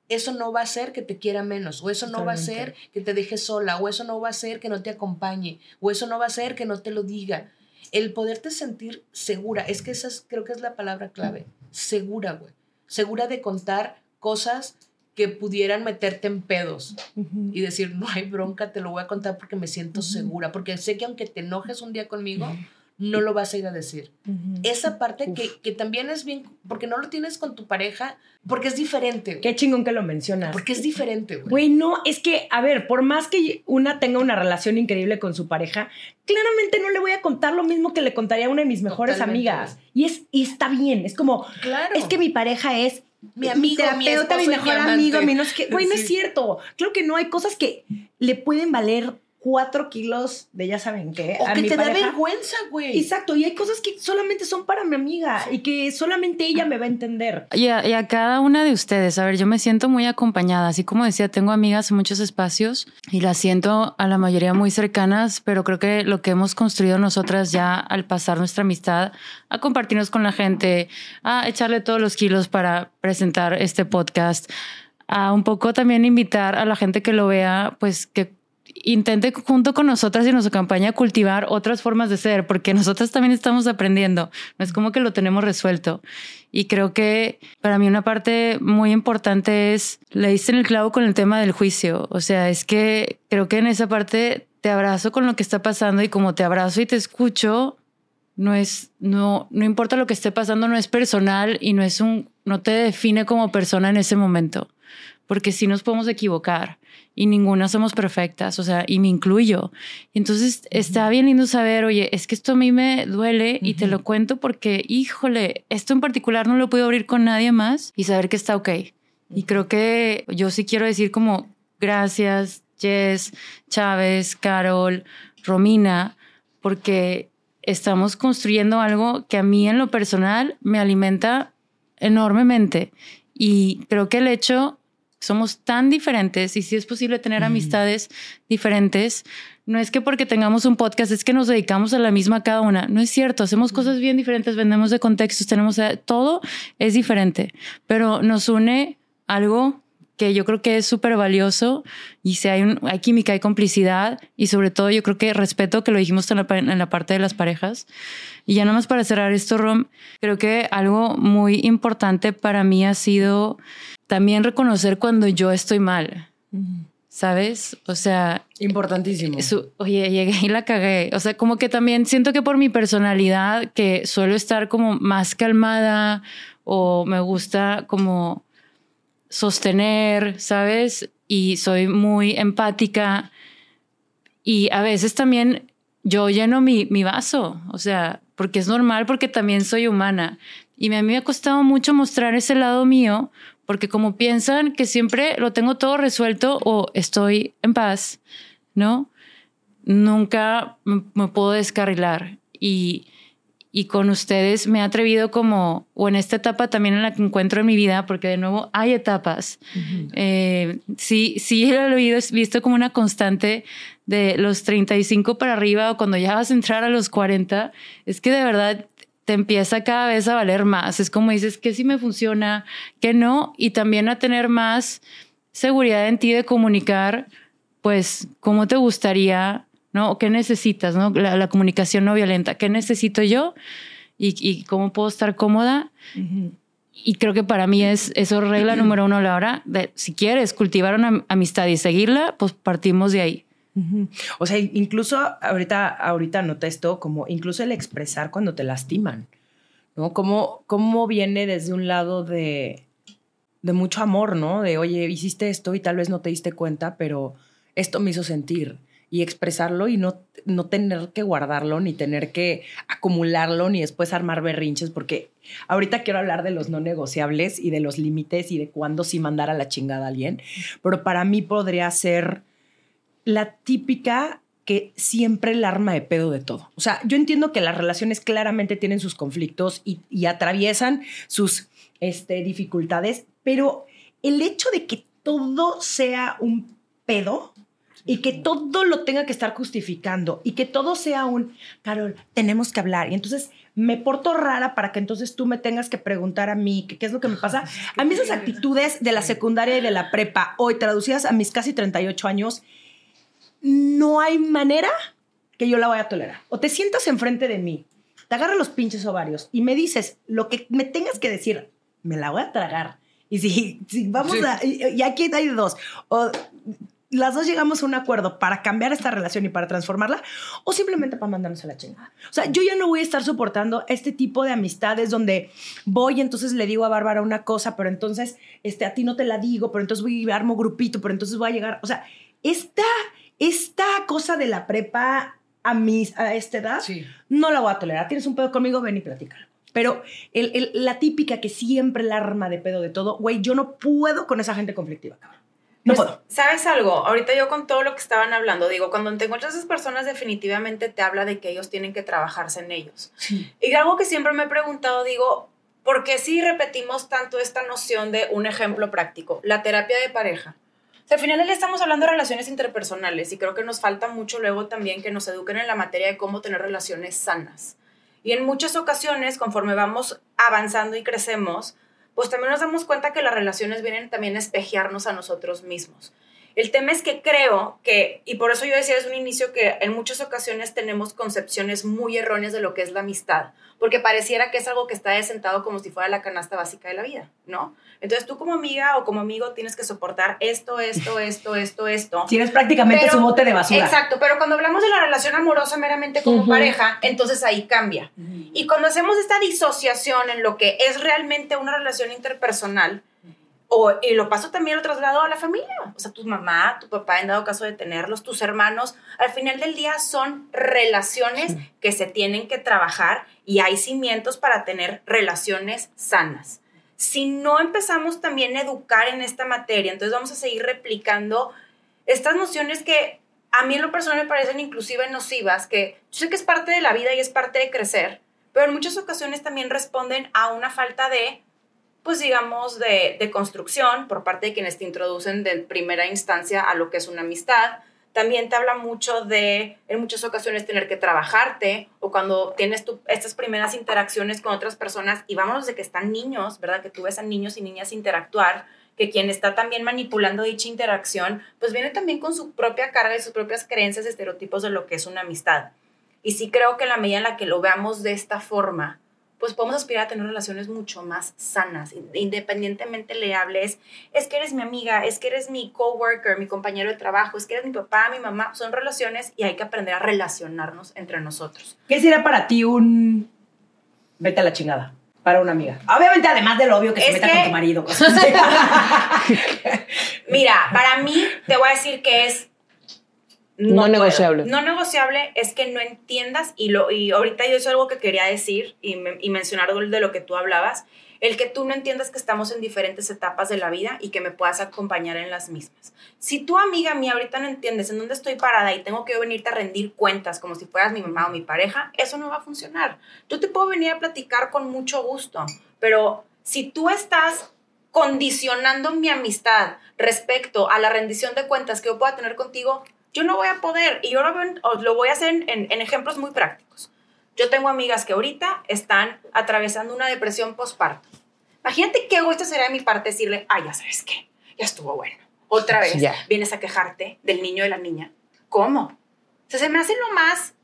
eso no va a hacer que te quiera menos, o eso no va a hacer que te deje sola, o eso no va a hacer que no te acompañe, o eso no va a hacer que no te lo diga. El poderte sentir segura, es que esa es- creo que es la palabra clave, segura, güey. Segura de contar cosas que pudieran meterte en pedos y decir, no hay bronca, te lo voy a contar porque me siento segura, porque sé que aunque te enojes un día conmigo, no lo vas a ir a decir. Esa parte que, que también es bien, porque no lo tienes con tu pareja, porque es diferente. Qué chingón que lo mencionas. porque es diferente, güey. Güey, no, es que, a ver, por más que una tenga una relación increíble con su pareja, claramente no le voy a contar lo mismo que le contaría a una de mis mejores Totalmente. amigas. Y es y está bien, es como, Claro. es que mi pareja es Mi amigo, mi terapeuta, mi, esposo y mejor mi amigo, mi no sé qué. Güey, no es cierto. Creo que no hay cosas que le pueden valer cuatro kilos de ya saben qué. o a que mi te da vergüenza, güey. Exacto, y hay cosas que solamente son para mi amiga y que solamente ella me va a entender. Y a, y a cada una de ustedes, a ver, yo me siento muy acompañada, así como decía, tengo amigas en muchos espacios y las siento a la mayoría muy cercanas, pero creo que lo que hemos construido nosotras ya al pasar nuestra amistad, a compartirnos con la gente, a echarle todos los kilos para presentar este podcast, a un poco también invitar a la gente que lo vea, pues que intente junto con nosotras y nos acompañe a cultivar otras formas de ser, porque nosotras también estamos aprendiendo. No es como que lo tenemos resuelto. Y creo que para mí una parte muy importante es, le diste en el clavo con el tema del juicio. O sea, es que creo que en esa parte te abrazo con lo que está pasando y como te abrazo y te escucho, no es, no, no importa lo que esté pasando, no es personal y no es un, no te define como persona en ese momento, porque sí nos podemos equivocar y ninguna somos perfectas, o sea, y me incluyo. Entonces está bien lindo saber, oye, es que esto a mí me duele y te lo cuento porque, híjole, esto en particular no lo puedo abrir con nadie más y saber que está ok. Y creo que yo sí quiero decir como gracias, Jess, Chávez, Carol, Romina, porque estamos construyendo algo que a mí en lo personal me alimenta enormemente. Y creo que el hecho, somos tan diferentes y si es posible tener amistades diferentes, no es que porque tengamos un podcast es que nos dedicamos a la misma cada una. No es cierto, hacemos cosas bien diferentes, vendemos de contextos, tenemos todo es diferente, pero nos une algo que yo creo que es súper valioso y si hay, un, hay química, hay complicidad y sobre todo yo creo que respeto, que lo dijimos en la, en la parte de las parejas. Y ya nada más para cerrar esto, Rom, creo que algo muy importante para mí ha sido también reconocer cuando yo estoy mal. ¿Sabes? O sea... Importantísimo. oye, llegué y la cagué. O sea, como que también siento que por mi personalidad, que suelo estar como más calmada o me gusta como sostener, ¿sabes? Y soy muy empática. Y a veces también yo lleno mi, mi vaso, o sea, porque es normal, porque también soy humana. Y a mí me ha costado mucho mostrar ese lado mío, porque como piensan que siempre lo tengo todo resuelto o estoy en paz, ¿no? Nunca me puedo descarrilar. Y y con ustedes me he atrevido como, o en esta etapa también en la que encuentro en mi vida, porque de nuevo hay etapas. Eh, sí, sí lo he visto como una constante de los 35 para arriba o cuando ya vas a entrar a los 40, es que de verdad te empieza cada vez a valer más. Es como dices, que sí me funciona, que no, y también a tener más seguridad en ti de comunicar, pues, cómo te gustaría ¿no? ¿Qué necesitas, no? La, comunicación no violenta. ¿Qué necesito yo? Y, cómo puedo estar cómoda. Y creo que para mí es eso regla número uno a la hora de si quieres cultivar una amistad y seguirla, pues partimos de ahí. O sea, incluso ahorita, ahorita noté esto como incluso el expresar cuando te lastiman, ¿no? Cómo, cómo viene desde un lado de, de mucho amor, ¿no? De, oye, hiciste esto y tal vez no te diste cuenta, pero esto me hizo sentir y expresarlo y no, no tener que guardarlo, ni tener que acumularlo, ni después armar berrinches, porque ahorita quiero hablar de los no negociables y de los límites y de cuándo sí mandar a la chingada a alguien, pero para mí podría ser la típica que siempre el arma de pedo de todo. O sea, yo entiendo que las relaciones claramente tienen sus conflictos y, y atraviesan sus este, dificultades, pero el hecho de que todo sea un pedo, y que todo lo tenga que estar justificando y que todo sea un, Carol, tenemos que hablar. Y entonces me porto rara para que entonces tú me tengas que preguntar a mí qué es lo que me pasa. A mí esas actitudes de la secundaria y de la prepa, hoy traducidas a mis casi 38 años, no hay manera que yo la vaya a tolerar. O te sientas enfrente de mí, te agarras los pinches ovarios y me dices lo que me tengas que decir, me la voy a tragar. Y si, si vamos a... Y, aquí hay dos. O las dos llegamos a un acuerdo para cambiar esta relación y para transformarla, o simplemente para mandarnos a la chingada. O sea, yo ya no voy a estar soportando este tipo de amistades donde voy y entonces le digo a Bárbara una cosa, pero entonces este, a ti no te la digo, pero entonces voy a armo grupito, pero entonces voy a llegar. O sea, esta, esta cosa de la prepa a, mis, a esta edad, no la voy a tolerar. Tienes un pedo conmigo, ven y platícalo. Pero el, la típica que siempre el arma de pedo de todo, güey, yo no puedo con esa gente conflictiva, cabrón. No pues, puedo. ¿Sabes algo? Ahorita yo con todo lo que estaban hablando, digo, cuando te encuentras esas personas definitivamente te habla de que ellos tienen que trabajarse en ellos. Y algo que siempre me he preguntado, digo, ¿por qué si repetimos tanto esta noción de un ejemplo práctico? La terapia de pareja. Al final le estamos hablando de relaciones interpersonales y creo que nos falta mucho luego también que nos eduquen en la materia de cómo tener relaciones sanas. Y en muchas ocasiones, conforme vamos avanzando y crecemos, pues también nos damos cuenta que las relaciones vienen también a espejearnos a nosotros mismos. El tema es que creo que, y por eso yo decía desde un inicio que en muchas ocasiones tenemos concepciones muy erróneas de lo que es la amistad, porque pareciera que es algo que está desentado como si fuera la canasta básica de la vida, ¿no? Entonces tú como amiga o como amigo tienes que soportar esto, esto, esto, esto, esto. Tienes prácticamente Pero- su bote de basura. Exacto, pero cuando hablamos de la relación amorosa meramente como pareja, entonces ahí cambia. Y cuando hacemos esta disociación en lo que es realmente una relación interpersonal, o, y lo paso también lo traslado a la familia, o sea, tu mamá, tu papá, en dado caso de tenerlos, tus hermanos, al final del día son relaciones que se tienen que trabajar y hay cimientos para tener relaciones sanas. Si no empezamos también a educar en esta materia, entonces vamos a seguir replicando estas nociones que a mí en lo personal me parecen inclusive nocivas, que yo sé que es parte de la vida y es parte de crecer, pero en muchas ocasiones también responden a una falta de, pues digamos, de, de construcción por parte de quienes te introducen de primera instancia a lo que es una amistad. También te habla mucho de, en muchas ocasiones, tener que trabajarte o cuando tienes tú estas primeras interacciones con otras personas y vámonos de que están niños, ¿verdad? Que tú ves a niños y niñas interactuar, que quien está también manipulando dicha interacción, pues viene también con su propia carga y sus propias creencias, estereotipos de lo que es una amistad. Y sí creo que la medida en la que lo veamos de esta forma, pues podemos aspirar a tener relaciones mucho más sanas, independientemente le hables, es que eres mi amiga, es que eres mi coworker, mi compañero de trabajo, es que eres mi papá, mi mamá, son relaciones y hay que aprender a relacionarnos entre nosotros. ¿Qué sería para ti un vete a la chingada? Para una amiga. Obviamente, además del obvio que se Es meta que- con tu marido. Mira, para mí te voy a decir que es No negociable. No negociable es que no entiendas y lo y ahorita yo es algo que quería decir y, me- y mencionar de lo que tú hablabas, el que tú no entiendas que estamos en diferentes etapas de la vida y que me puedas acompañar en las mismas. Si tu amiga mía ahorita no entiendes en dónde estoy parada y tengo que venirte a rendir cuentas como si fueras mi mamá o mi pareja, eso no va a funcionar. Yo te puedo venir a platicar con mucho gusto, pero si tú estás condicionando mi amistad respecto a la rendición de cuentas que yo pueda tener contigo, yo no voy a poder. Y yo lo, veo lo voy a hacer en, en- en ejemplos muy prácticos. Yo tengo amigas que ahorita están atravesando una depresión postparto. Imagínate qué egoísta sería de mi parte decirle, ay, ya sabes qué, ya estuvo bueno. Otra vez ya. vienes a quejarte del niño de la niña. ¿Cómo? O sea, se me hace lo más,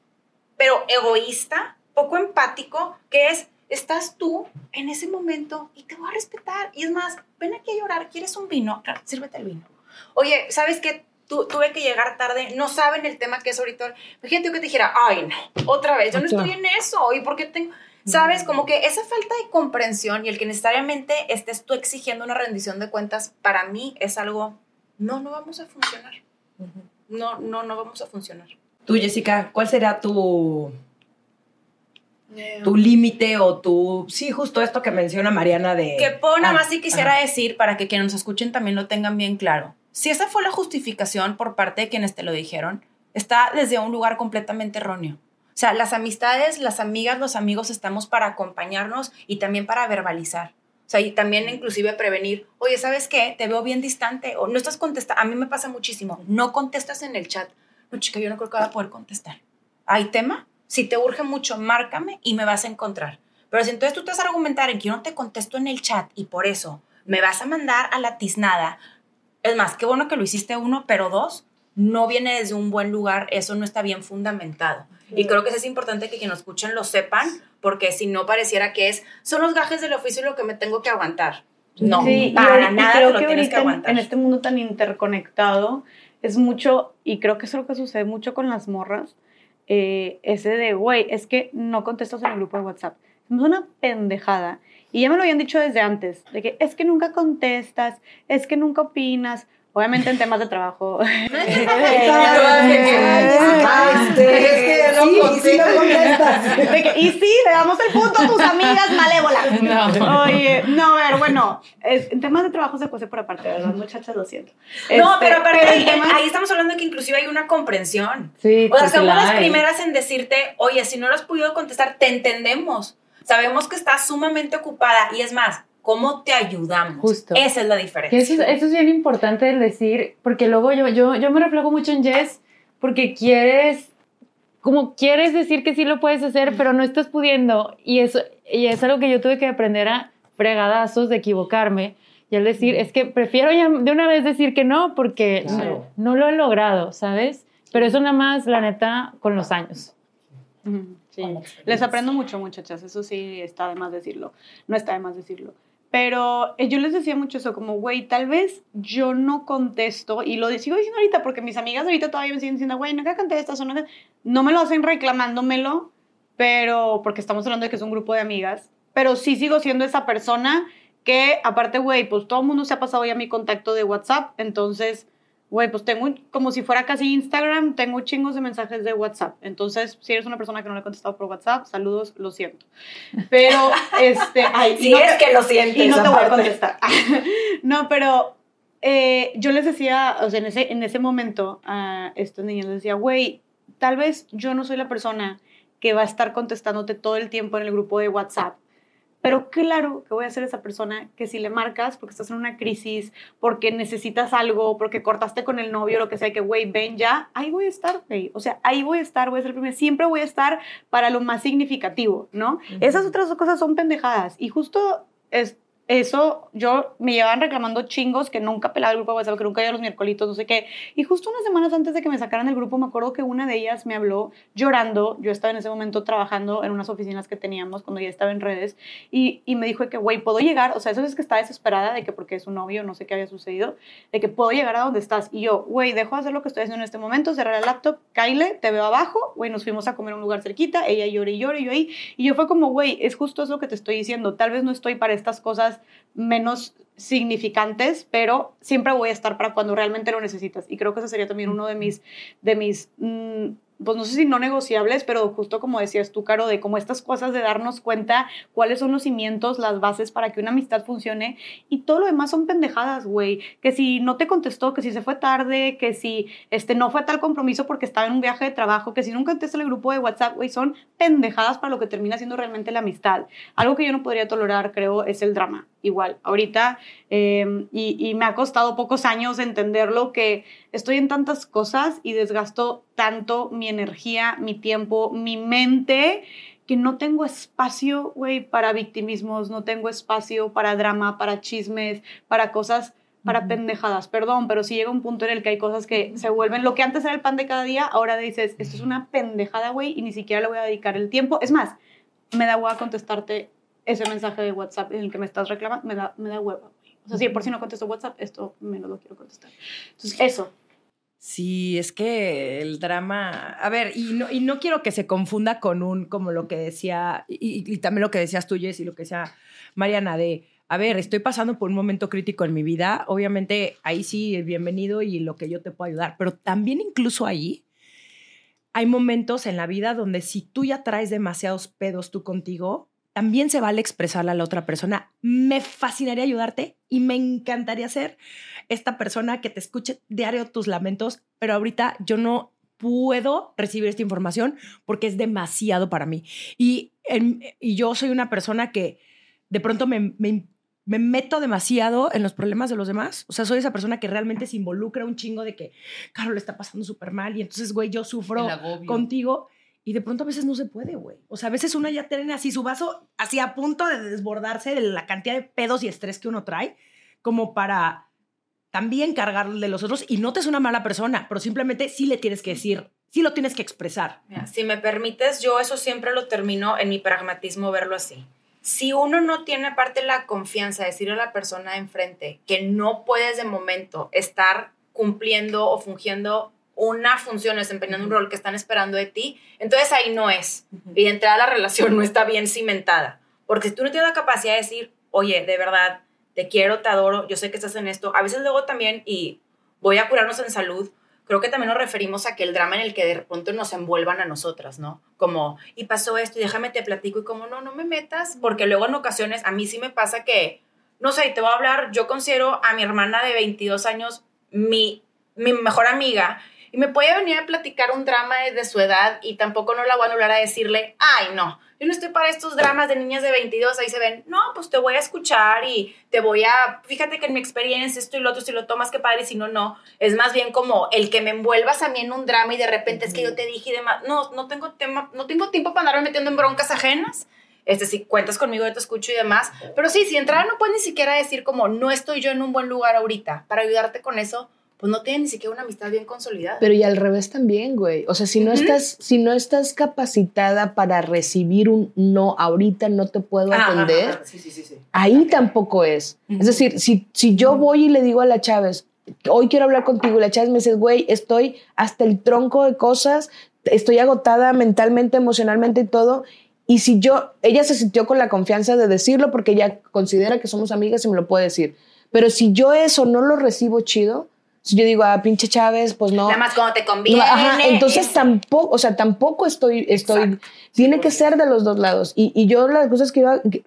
pero egoísta, poco empático, que es, estás tú en ese momento y te voy a respetar. Y es más, ven aquí a llorar, ¿quieres un vino? Claro, sírvete el vino. Oye, ¿sabes qué? Tu- tuve que llegar tarde, no saben el tema que es ahorita. Imagínate yo que te dijera, ay, no, otra vez, yo no estoy en eso. ¿Y por qué tengo...? ¿Sabes? Como que esa falta de comprensión y el que necesariamente estés tú exigiendo una rendición de cuentas, para mí es algo, no, no vamos a funcionar. No, no, no vamos a funcionar. Tú, Jessica, ¿cuál será tu, tu límite o tu... Sí, justo esto que menciona Mariana de... Que po, nada Ah, más sí quisiera ajá. decir para que quienes nos escuchen también lo tengan bien claro. Si esa fue la justificación por parte de quienes te lo dijeron, está desde un lugar completamente erróneo. O sea, las amistades, las amigas, los amigos estamos para acompañarnos y también para verbalizar. O sea, y también inclusive prevenir, oye, ¿sabes qué? Te veo bien distante o no estás contestando. A mí me pasa muchísimo, no contestas en el chat. No, chica, yo no creo que voy a poder contestar. ¿Hay tema? Si te urge mucho, márcame y me vas a encontrar. Pero si entonces tú te vas a argumentar en que yo no te contesto en el chat y por eso me vas a mandar a la tiznada, es más, qué bueno que lo hiciste uno, pero dos, no viene desde un buen lugar, eso no está bien fundamentado. Y creo que eso es importante que quienes nos escuchen lo sepan, porque si no pareciera que es, son los gajes del oficio lo que me tengo que aguantar. No, Sí, para ahorita- nada creo te lo que tienes que aguantar. En, este mundo tan interconectado es mucho, y creo que eso es lo que sucede mucho con las morras, eh, ese de, güey, es que no contestas en el grupo de WhatsApp. Es una pendejada. Y ya me lo habían dicho desde antes, de que es que nunca contestas, es que nunca opinas. Obviamente en temas de trabajo. Y sí, le damos el punto a tus amigas malévolas. Oye, no, a ver, bueno, es- en temas de trabajo se puede por aparte, ¿verdad, muchachas? Lo siento. No, Este, pero aparte, en ahí, temas- ahí estamos hablando de que inclusive hay una comprensión. Sí, O sea, porque somos la las primeras en decirte, oye, si no lo has podido contestar, te entendemos. Sabemos que estás sumamente ocupada y es más, ¿cómo te ayudamos? Justo. Esa es la diferencia. eso, es- eso es bien importante el decir, porque luego yo, yo, yo me reflejo mucho en Jess, porque quieres, como quieres decir que sí lo puedes hacer, pero no estás pudiendo. Y eso y es algo que yo tuve que aprender a fregadazos de equivocarme. Y al decir, es que prefiero ya de una vez decir que no porque Claro. no, no lo he logrado, ¿sabes? Pero eso nada más, la neta, con los años. Ujú, Sí, les aprendo mucho, muchachas, eso sí está de más decirlo, no está de más decirlo. Pero eh, yo les decía mucho eso, como, güey, tal vez yo no contesto, y lo sigo diciendo ahorita, porque mis amigas ahorita todavía me siguen diciendo, güey, no que contestas o no que-". No me lo hacen reclamándomelo, pero, porque estamos hablando de que es un grupo de amigas, pero sí sigo siendo esa persona que, aparte, güey, pues todo el mundo se ha pasado ya mi contacto de WhatsApp, entonces güey, pues tengo un- como si fuera casi Instagram, tengo chingos de mensajes de WhatsApp. Entonces, si eres una persona que no le he contestado por WhatsApp, saludos, lo siento. Pero, este, ay, no es te- que lo sientes. y no te voy a contestar. no, pero eh, yo les decía, o sea, en ese, en ese momento a estos niños les decía, güey, tal vez yo no soy la persona que va a estar contestándote todo el tiempo en el grupo de WhatsApp. Pero claro que voy a ser esa persona que si le marcas porque estás en una crisis, porque necesitas algo, porque cortaste con el novio, lo que sea, que güey, ven ya, ahí voy a estar, güey. O sea, ahí voy a estar, voy a ser primero. Siempre voy a estar para lo más significativo, ¿no? Esas otras cosas son pendejadas. Y justo es, eso, yo me llevaban reclamando chingos que nunca pelaba el grupo de WhatsApp, que nunca iba los miércolitos, no sé qué. Y justo unas semanas antes de que me sacaran del grupo, me acuerdo que una de ellas me habló llorando. Yo estaba en ese momento trabajando en unas oficinas que teníamos cuando ya estaba en redes. Y, y me dijo que, güey, puedo llegar. O sea, eso es que estaba desesperada de que porque es un novio, no sé qué había sucedido, de que puedo llegar a donde estás. Y yo, güey, dejo de hacer lo que estoy haciendo en este momento, cerrar el laptop, Kyle, te veo abajo. Güey, nos fuimos a comer a un lugar cerquita. Ella llora y llora y yo ahí. Y yo fue como, güey, es justo eso que te estoy diciendo. Tal vez no estoy para estas cosas menos significantes, pero siempre voy a estar para cuando realmente lo necesitas. Y creo que ese sería también uno de mis, de mis mm, pues no sé si no negociables, pero justo como decías tú, Caro, de como estas cosas de darnos cuenta cuáles son los cimientos, las bases para que una amistad funcione y todo lo demás son pendejadas, güey. Que si no te contestó, que si se fue tarde, que si este, no fue a tal compromiso porque estaba en un viaje de trabajo, que si nunca contesta el grupo de WhatsApp, güey, son pendejadas para lo que termina siendo realmente la amistad. Algo que yo no podría tolerar, creo, es el drama. Igual, ahorita, eh, y, y me ha costado pocos años entenderlo, que estoy en tantas cosas y desgasto tanto mi energía, mi tiempo, mi mente, que no tengo espacio, güey, para victimismos, no tengo espacio para drama, para chismes, para cosas, para pendejadas. Perdón, pero si llega un punto en el que hay cosas que se vuelven lo que antes era el pan de cada día, ahora dices, esto es una pendejada, güey, y ni siquiera le voy a dedicar el tiempo. Es más, me da hueva contestarte ese mensaje de WhatsApp en el que me estás reclamando, me da, me da hueva. O sea, si por si no contesto WhatsApp, esto menos lo quiero contestar. Entonces, eso. Sí, es que el drama. A ver, y no, y no quiero que se confunda con un, como lo que decía, y, también lo que decías tú, Jess, y lo que decía Mariana, de. A ver, estoy pasando por un momento crítico en mi vida. Obviamente, ahí sí, bienvenido y lo que yo te puedo ayudar. Pero también, incluso ahí, hay momentos en la vida donde si tú ya traes demasiados pedos tú contigo, también se vale expresarle a la otra persona. Me fascinaría ayudarte y me encantaría ser esta persona que te escuche diario tus lamentos, pero ahorita yo no puedo recibir esta información porque es demasiado para mí. Y, en- y yo soy una persona que de pronto me, me- me meto demasiado en los problemas de los demás. O sea, soy esa persona que realmente se involucra un chingo de que, Carol, le está pasando súper mal y entonces, güey, yo sufro contigo y de pronto a veces no se puede, güey. O sea, a veces uno ya tiene así su vaso así a punto de desbordarse de la cantidad de pedos y estrés que uno trae, como para también cargar de los otros y no te es una mala persona, pero simplemente sí le tienes que decir, sí lo tienes que expresar. Si me permites, yo eso siempre lo termino en mi pragmatismo verlo así. Si uno no tiene aparte la confianza de decirle a la persona de enfrente que no puedes de momento estar cumpliendo o fungiendo una función, desempeñando un rol que están esperando de ti, entonces ahí no es. Y de entrada la relación no está bien cimentada. Porque si tú no tienes la capacidad de decir, oye, de verdad, te quiero, te adoro, yo sé que estás en esto, a veces luego también, y voy a curarnos en salud, creo que también nos referimos a que el drama en el que de pronto nos envuelvan a nosotras, ¿no? Como, y pasó esto, y déjame te platico, y como, no, no me metas, porque luego en ocasiones a mí sí me pasa que, no sé, te voy a hablar, yo considero a mi hermana de 22 años mi, mi mejor amiga, y me puede venir a platicar un drama desde su edad, y tampoco no la voy a anular a decirle, ay, no, yo no estoy para estos dramas de niñas de 22, ahí se ven, no, pues te voy a escuchar y te voy a, fíjate que en mi experiencia esto y lo otro, si lo tomas, qué padre, si no, no. Es más bien como el que me envuelvas a mí en un drama y de repente es que yo te dije y demás, no, no tengo tema, no tengo tiempo para andarme metiendo en broncas ajenas. este, si cuentas conmigo, yo te escucho y demás. Pero sí, si entrar no puedes ni siquiera decir como, no estoy yo en un buen lugar ahorita para ayudarte con eso, pues no tienes ni siquiera una amistad bien consolidada. Pero y al revés también, güey. O sea, si no, Ujú. estás, si no estás capacitada para recibir un no, ahorita no te puedo atender, ajá, Sí, sí, sí, sí. ahí tampoco es. Es decir, si, si yo voy y le digo a la Chávez, hoy quiero hablar contigo, y la Chávez me dice, güey, estoy hasta el tronco de cosas, estoy agotada mentalmente, emocionalmente y todo. Y si yo, ella se sintió con la confianza de decirlo porque ella considera que somos amigas y me lo puede decir. Pero si yo eso no lo recibo chido, si yo digo, ah, pinche Chávez, pues no. Nada más cuando te conviene. No, ajá, entonces es- tampoco, o sea, tampoco estoy, estoy, Exacto. tiene que ser de los dos lados. Y, y yo las cosas que iba, que,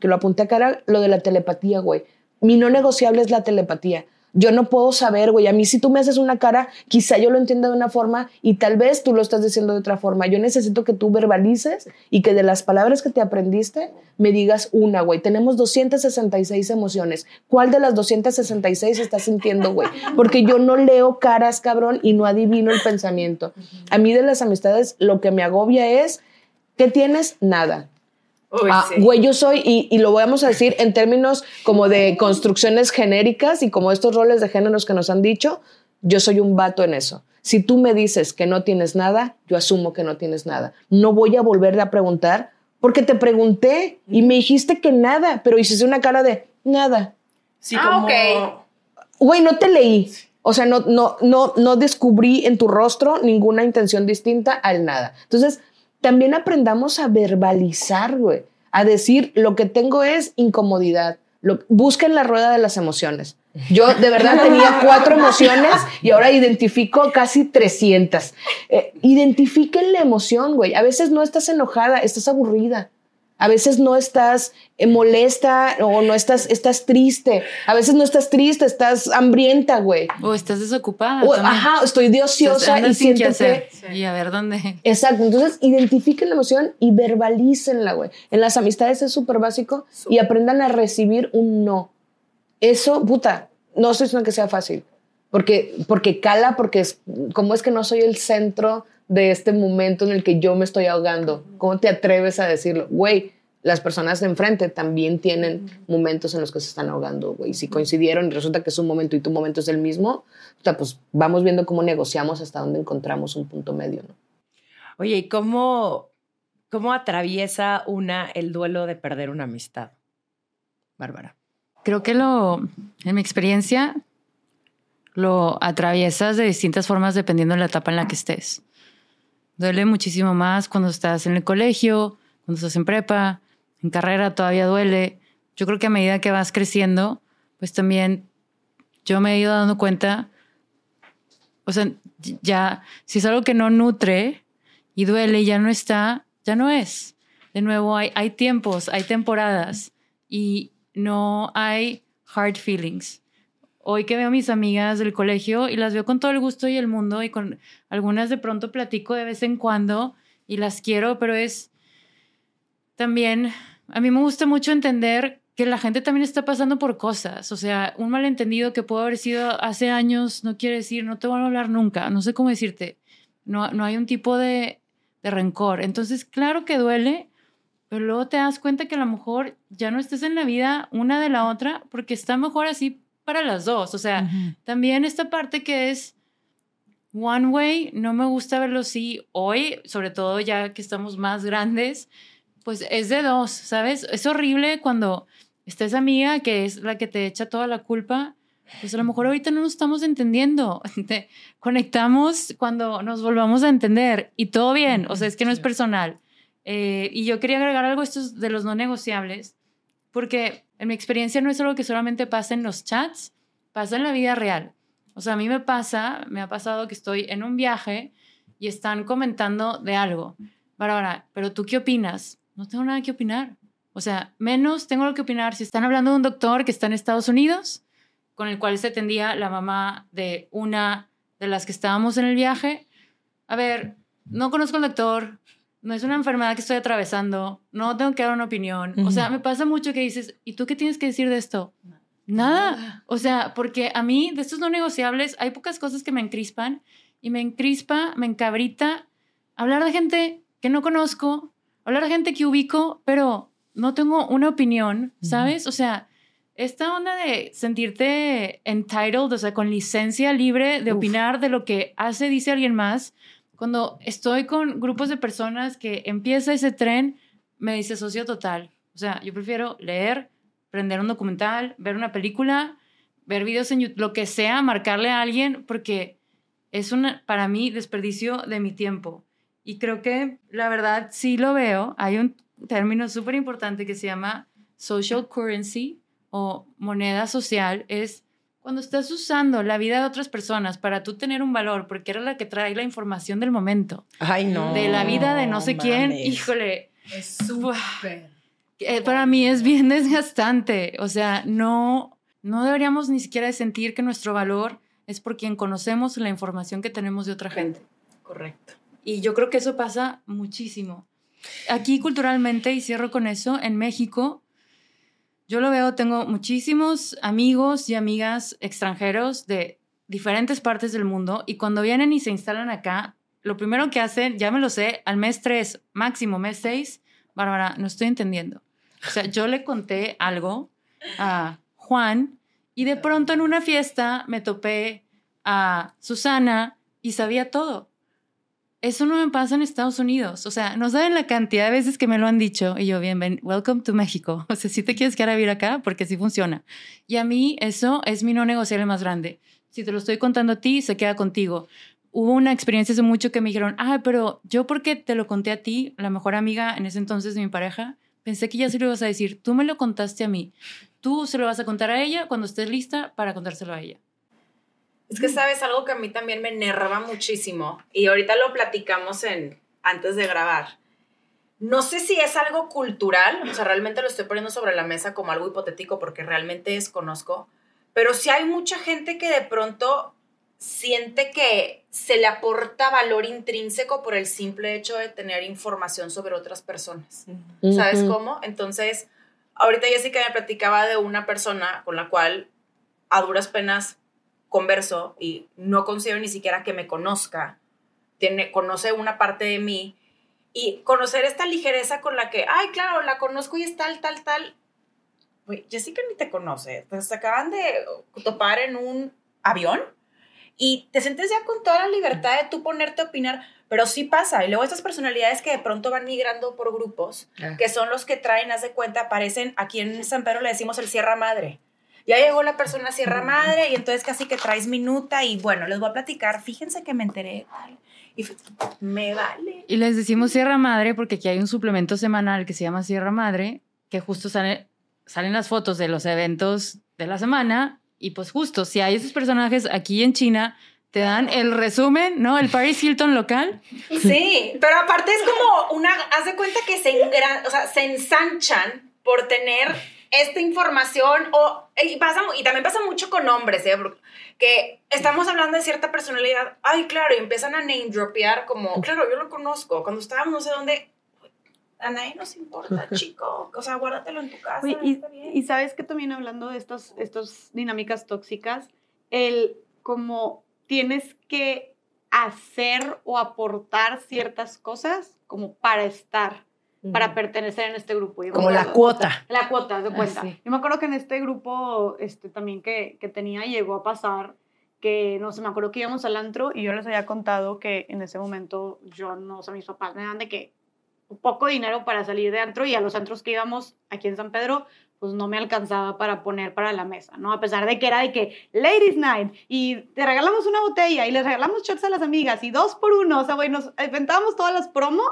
que lo apunté acá era lo de la telepatía, güey. Mi no negociable es la telepatía. Yo no puedo saber, güey. A mí si tú me haces una cara, quizá yo lo entienda de una forma y tal vez tú lo estás diciendo de otra forma. Yo necesito que tú verbalices y que de las palabras que te aprendiste me digas una, güey. Tenemos 266 emociones. ¿Cuál de las 266 estás sintiendo, güey? Porque yo no leo caras, cabrón, y no adivino el pensamiento. A mí de las amistades lo que me agobia es, ¿qué tienes? Nada. Uy, Ah, sí. Güey, yo soy, y, y lo vamos a decir en términos como de construcciones genéricas y como estos roles de géneros que nos han dicho, yo soy un vato en eso. Si tú me dices que no tienes nada, yo asumo que no tienes nada. No voy a volver a preguntar porque te pregunté y me dijiste que nada, pero hiciste una cara de nada. Sí, Ah, como... ok. Güey, no te leí. O sea, no, no, no, no descubrí en tu rostro ninguna intención distinta al nada. Entonces, también aprendamos a verbalizar, güey. A decir, lo que tengo es incomodidad. Lo, busquen la rueda de las emociones. Yo de verdad tenía cuatro emociones y ahora identifico casi 300. Eh, identifiquen la emoción, güey. A veces no estás enojada, estás aburrida. A veces no estás eh, molesta o no estás, estás triste. A veces no estás triste, estás hambrienta, güey. O estás desocupada. O, ajá, estoy de ociosa y hacer. que... Y a ver dónde. Exacto, entonces identifiquen la emoción y verbalícenla, güey. En las amistades es súper básico y aprendan a recibir un no. Eso, puta, no estoy diciendo que sea fácil, porque, porque cala, porque es, como es que no soy el centro de este momento en el que yo me estoy ahogando. ¿Cómo te atreves a decirlo? Güey, las personas de enfrente también tienen momentos en los que se están ahogando, güey. Si coincidieron y resulta que es un momento y tu momento es el mismo, puta, pues vamos viendo cómo negociamos hasta dónde encontramos un punto medio, ¿no? Oye, ¿y cómo, cómo atraviesa una el duelo de perder una amistad? Bárbara. Creo que lo, en mi experiencia, lo atraviesas de distintas formas dependiendo de la etapa en la que estés. Duele muchísimo más cuando estás en el colegio, cuando estás en prepa, en carrera todavía duele. Yo creo que a medida que vas creciendo, pues también yo me he ido dando cuenta, o sea, ya, si es algo que no nutre y duele y ya no está, ya no es. De nuevo, hay, hay tiempos, hay temporadas y no hay hard feelings. Hoy que veo a mis amigas del colegio y las veo con todo el gusto y el mundo y con algunas de pronto platico de vez en cuando y las quiero, pero es también, a mí me gusta mucho entender que la gente también está pasando por cosas. O sea, un malentendido que pudo haber sido hace años no quiere decir no te van a hablar nunca. No sé cómo decirte. No, no hay un tipo de, de rencor. Entonces, claro que duele, pero luego te das cuenta que a lo mejor ya no estés en la vida una de la otra porque está mejor así para las dos. O sea, también esta parte que es one way, no me gusta verlo así hoy, sobre todo ya que estamos más grandes, pues es de dos, ¿sabes? Es horrible cuando está esa amiga que es la que te echa toda la culpa. Pues a lo mejor ahorita no nos estamos entendiendo. Te conectamos cuando nos volvamos a entender y todo bien. O sea, es que no es personal. Eh, y yo quería agregar algo estos de los no negociables, porque en mi experiencia no es algo que solamente pasa en los chats, pasa en la vida real. O sea, a mí me pasa, me ha pasado que estoy en un viaje y están comentando de algo. Bárbara, pero tú qué opinas? No tengo nada que opinar. O sea, menos tengo lo que opinar si están hablando de un doctor que está en Estados Unidos, con el cual se atendía la mamá de una de las que estábamos en el viaje. A ver, no conozco al doctor, no es una enfermedad que estoy atravesando, no tengo que dar una opinión. O sea, me pasa mucho que dices, ¿y tú qué tienes que decir de esto? Nada. O sea, porque a mí, de estos no negociables, hay pocas cosas que me encrispan y me encrispa, me encabrita hablar de gente que no conozco, hablar a gente que ubico, pero no tengo una opinión, ¿sabes? O sea, esta onda de sentirte entitled, o sea, con licencia libre de Uf. opinar de lo que hace, dice alguien más, cuando estoy con grupos de personas que empieza ese tren, me dice socio total. O sea, yo prefiero leer, prender un documental, ver una película, ver videos en YouTube, lo que sea, marcarle a alguien, porque es una, para mí, desperdicio de mi tiempo. Y creo que la verdad sí lo veo. Hay un término súper importante que se llama social currency o moneda social. Es cuando estás usando la vida de otras personas para tú tener un valor, porque era la que trae la información del momento, Ay, no. de la vida de no sé quién, mames. híjole, Es súper. eh, para mí es bien desgastante. O sea, no, no deberíamos ni siquiera de sentir que nuestro valor es por quien conocemos la información que tenemos de otra gente. Correcto. Y yo creo que eso pasa muchísimo. Aquí culturalmente, y cierro con eso, en México, yo lo veo, tengo muchísimos amigos y amigas extranjeros de diferentes partes del mundo y cuando vienen y se instalan acá, lo primero que hacen, ya me lo sé, al mes 3, máximo mes 6, Bárbara, no estoy entendiendo. O sea, yo le conté algo a Juan y de pronto en una fiesta me topé a Susana y sabía todo. Eso no me pasa en Estados Unidos. O sea, no saben la cantidad de veces que me lo han dicho. Y yo, bien, welcome to México. O sea, si te quieres quedar a vivir acá, porque sí funciona. Y a mí eso es mi no negociable más grande. Si te lo estoy contando a ti, se queda contigo. Hubo una experiencia hace mucho que me dijeron, ah, pero yo porque te lo conté a ti, la mejor amiga en ese entonces de mi pareja, pensé que ya se lo ibas a decir. Tú me lo contaste a mí. Tú se lo vas a contar a ella cuando estés lista para contárselo a ella. Es que sabes algo que a mí también me enerva muchísimo y ahorita lo platicamos en antes de grabar. No sé si es algo cultural, o sea, realmente lo estoy poniendo sobre la mesa como algo hipotético porque realmente desconozco, pero sí hay mucha gente que de pronto siente que se le aporta valor intrínseco por el simple hecho de tener información sobre otras personas. ¿Sabes cómo? Entonces, ahorita Jessica me platicaba de una persona con la cual a duras penas converso y no considero ni siquiera que me conozca. Tiene, conoce una parte de mí y conocer esta ligereza con la que, ay, claro, la conozco y es tal, tal, tal. Güey, Jessica ni te conoce. Se acaban de topar en un avión y te sientes ya con toda la libertad de tú ponerte a opinar, pero sí pasa. Y luego estas personalidades que de pronto van migrando por grupos, Ah. que son los que traen, haz de cuenta, aparecen, aquí en San Pedro le decimos el Sierra Madre. Ya llegó la persona Sierra Madre y entonces casi que traes minuta y bueno, les voy a platicar, fíjense que me enteré tal. Y me vale. Y les decimos Sierra Madre porque aquí hay un suplemento semanal que se llama Sierra Madre, que justo sale, salen las fotos de los eventos de la semana. Y pues justo, si hay esos personajes aquí en China, te dan el resumen, ¿no? El Paris Hilton local. Sí, pero aparte es como una, haz de cuenta que se, engra- o sea, se ensanchan por tener esta información o, y, pasa, y también pasa mucho con hombres, ¿eh? Que estamos hablando de cierta personalidad, ay, claro, y empiezan a name dropear como, claro, yo lo conozco, cuando estábamos no sé dónde, a nadie nos importa, chico, o sea, guárdatelo en tu casa. Y, está bien. y sabes que también hablando de estos, estos dinámicas tóxicas, el como tienes que hacer o aportar ciertas cosas como para estar, para pertenecer en este grupo. Yo Como la acuerdo- cuota. La cuota, de Ah, cuenta. sí. Yo me acuerdo que en este grupo este, también que, que tenía llegó a pasar que, no sé, me acuerdo que íbamos al antro y yo les había contado que en ese momento yo no, o sea, mis papás me dan de que poco dinero para salir de antro y a los antros que íbamos aquí en San Pedro, pues no me alcanzaba para poner para la mesa, ¿no? A pesar de que era de que Ladies Night y te regalamos una botella y les regalamos shots a las amigas y dos por uno, o sea, güey, nos inventábamos todas las promo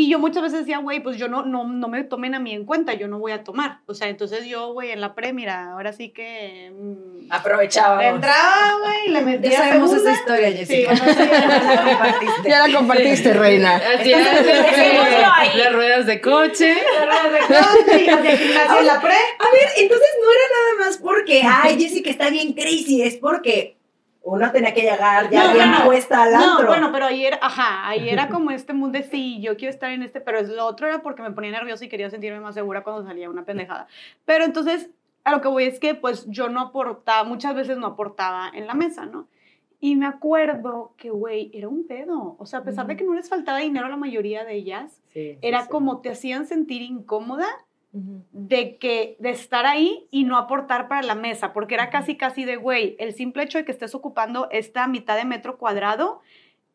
y yo muchas veces decía, güey, pues yo no, no, no me tomen a mí en cuenta, yo no voy a tomar. O sea, entonces yo, güey, en la pre, mira, ahora sí que... mm, Aprovechábamos. entraba, güey, y le metía Ya sabemos segunda. esa historia, Sí, Jessica. sí, La compartiste. Ya la compartiste, reina. Así Dejémoslo ahí. Las ruedas de coche. Sí, de gimnasia en la pre. A ver, entonces no era nada más porque, ay, Jessica está bien crazy, es porque uno tenía que llegar ya No, bien puesta al No, antro. bueno, pero ayer, ajá, ahí era como este mundo de sí, yo quiero estar en este, pero es lo otro era porque me ponía nerviosa y quería sentirme más segura cuando salía una pendejada. Pero entonces, a lo que voy es que pues yo no aportaba, muchas veces no aportaba en la mesa, ¿no? Y me acuerdo que, güey, era un pedo. O sea, a pesar de que no les faltaba dinero a la mayoría de ellas, era como te hacían sentir incómoda de que de estar ahí y no aportar para la mesa, porque era casi casi de, güey, el simple hecho de que estés ocupando esta mitad de metro cuadrado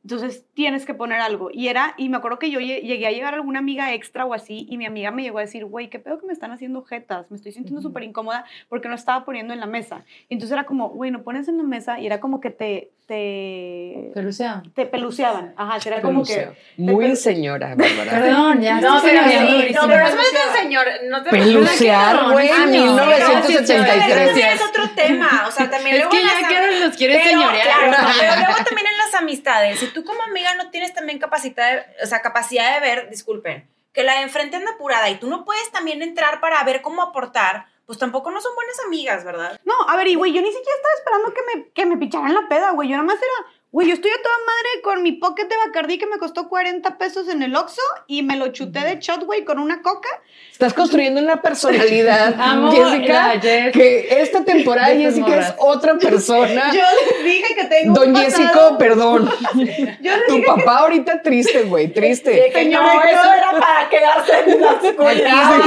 entonces tienes que poner algo. Y era, y me acuerdo que yo llegué a llegar a alguna amiga extra o así, y mi amiga me llegó a decir, güey, qué pedo que me están haciendo jetas, me estoy sintiendo súper incómoda porque no estaba poniendo en la mesa. Y entonces era como, güey, no pones en la mesa, y era como que te, te peluceaban. Te peluceaban. Ajá, era como que. Muy señora, Bárbara. Perdón, ya. No, pero sí, no, pero no es tan señor. No te Pelucear, güey, 1973. es tema. O sea, también es luego. que ya que los quieres señorear. Claro, pero luego también en las amistades. Si tú como amiga no tienes también capacidad, de, o sea, capacidad de ver, disculpen, que la de enfrente anda apurada y tú no puedes también entrar para ver cómo aportar pues tampoco no son buenas amigas, ¿verdad? No, a ver, y güey, yo ni siquiera estaba esperando que me, que me picharan la peda, güey. Yo nada más era, Güey, yo estoy a toda madre con mi pocket de Bacardí que me costó 40 pesos en el Oxxo y me lo chuté de shot, güey, con una coca. Estás construyendo una personalidad, Jessica, que esta temporada Jessica es otra persona. Yo les dije que tengo Don Jessico, perdón. tu papá ahorita triste, güey, triste. Señor, no, eso era para quedarse en la escuela.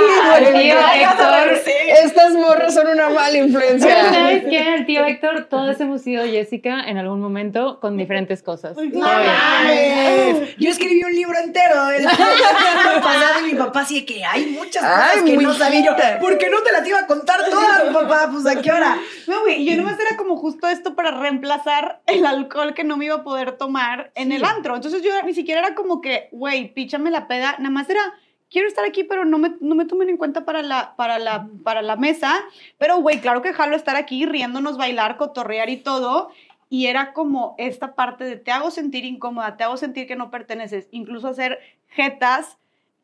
Estas morras son una mala influencia. ¿Sabes qué? El tío Héctor, todos hemos sido Jessica en algún momento con diferentes cosas. No mames. Yo escribí un libro entero el pasado y mi papá sí que hay muchas cosas que no sabía yo. ¿Por qué no te las iba a contar todas, papá? Pues a qué hora. No, güey, yo nomás era como justo esto para reemplazar el alcohol que no me iba a poder tomar en el antro. Entonces yo ni siquiera era como que, güey, píchame la peda. Nada más era quiero estar aquí, pero no me, no me tomen en cuenta para la, para la, para la mesa. Pero, güey, claro que jalo estar aquí riéndonos, bailar, cotorrear y todo y era como esta parte de te hago sentir incómoda, te hago sentir que no perteneces, incluso hacer jetas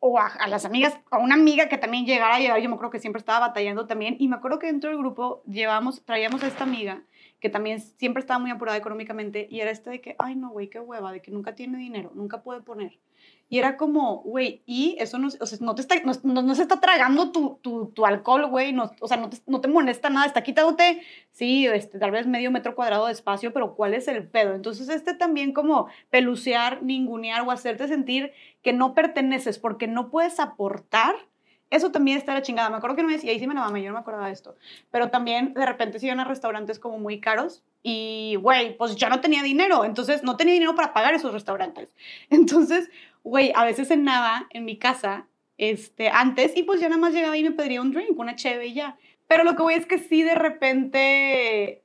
o a, las amigas, a una amiga que también llegara a llevar, yo me acuerdo que siempre estaba batallando también, y me acuerdo que dentro del grupo llevamos, traíamos a esta amiga que también siempre estaba muy apurada económicamente, y era este de que, ay no, güey, qué hueva, de que nunca tiene dinero, nunca puede poner. Y era como, güey, y eso no, o sea, no, te está, no, se está tragando tu, tu, tu alcohol, güey, no, o sea, no te, no te molesta nada, está quitándote, sí, este, tal vez medio metro cuadrado de espacio, pero ¿cuál es el pedo? Entonces, este también como pelucear, ningunear o hacerte sentir que no perteneces porque no puedes aportar, eso también está la chingada. Me acuerdo que no me decía, ahí sí me la mama, yo no me acordaba de esto. Pero también de repente se iban a restaurantes como muy caros y, güey, pues yo no tenía dinero, entonces no tenía dinero para pagar esos restaurantes. Entonces, güey, a veces cenaba en mi casa este, antes y pues ya nada más llegaba y me pediría un drink, una cheve y ya. Pero lo que voy es que sí de repente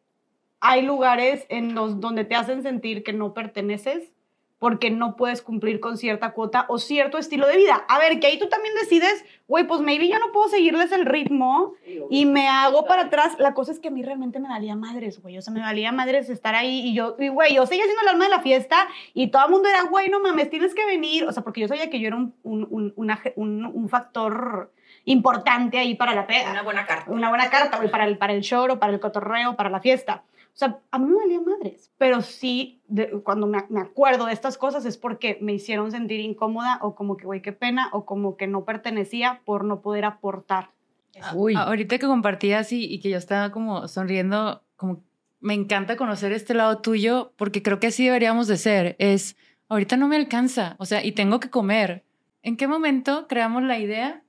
hay lugares en los donde te hacen sentir que no perteneces porque no puedes cumplir con cierta cuota o cierto estilo de vida. A ver, que ahí tú también decides, güey, pues maybe yo no puedo seguirles el ritmo y me hago para atrás. La cosa es que a mí realmente me valía madres, güey. O sea, me valía madres estar ahí y yo, güey, yo seguía siendo el alma de la fiesta y todo el mundo era, güey, no mames, tienes que venir. O sea, porque yo sabía que yo era un, un, un, un factor importante ahí para la pega. Una buena carta. Una buena carta, güey, para el, para el show, o para el cotorreo, para la fiesta. O sea, a mí me valía madres, pero sí, cuando me, me, acuerdo de estas cosas es porque me hicieron sentir incómoda o como que, güey, qué pena, o como que no pertenecía por no poder aportar. Uy. Ahorita que compartías y, y que yo estaba como sonriendo, como me encanta conocer este lado tuyo porque creo que así deberíamos de ser. Es, ahorita no me alcanza, o sea, y tengo que comer. ¿En qué momento creamos la idea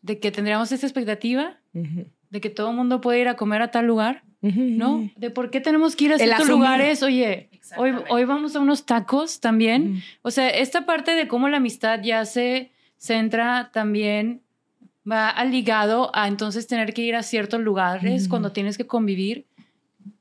de que tendríamos esta expectativa de que todo el mundo puede ir a comer a tal lugar? ¿No? De por qué tenemos que ir a ciertos lugares. Oye, hoy, hoy vamos a unos tacos también. O sea, esta parte de cómo la amistad ya se centra también va ligado a entonces tener que ir a ciertos lugares cuando tienes que convivir.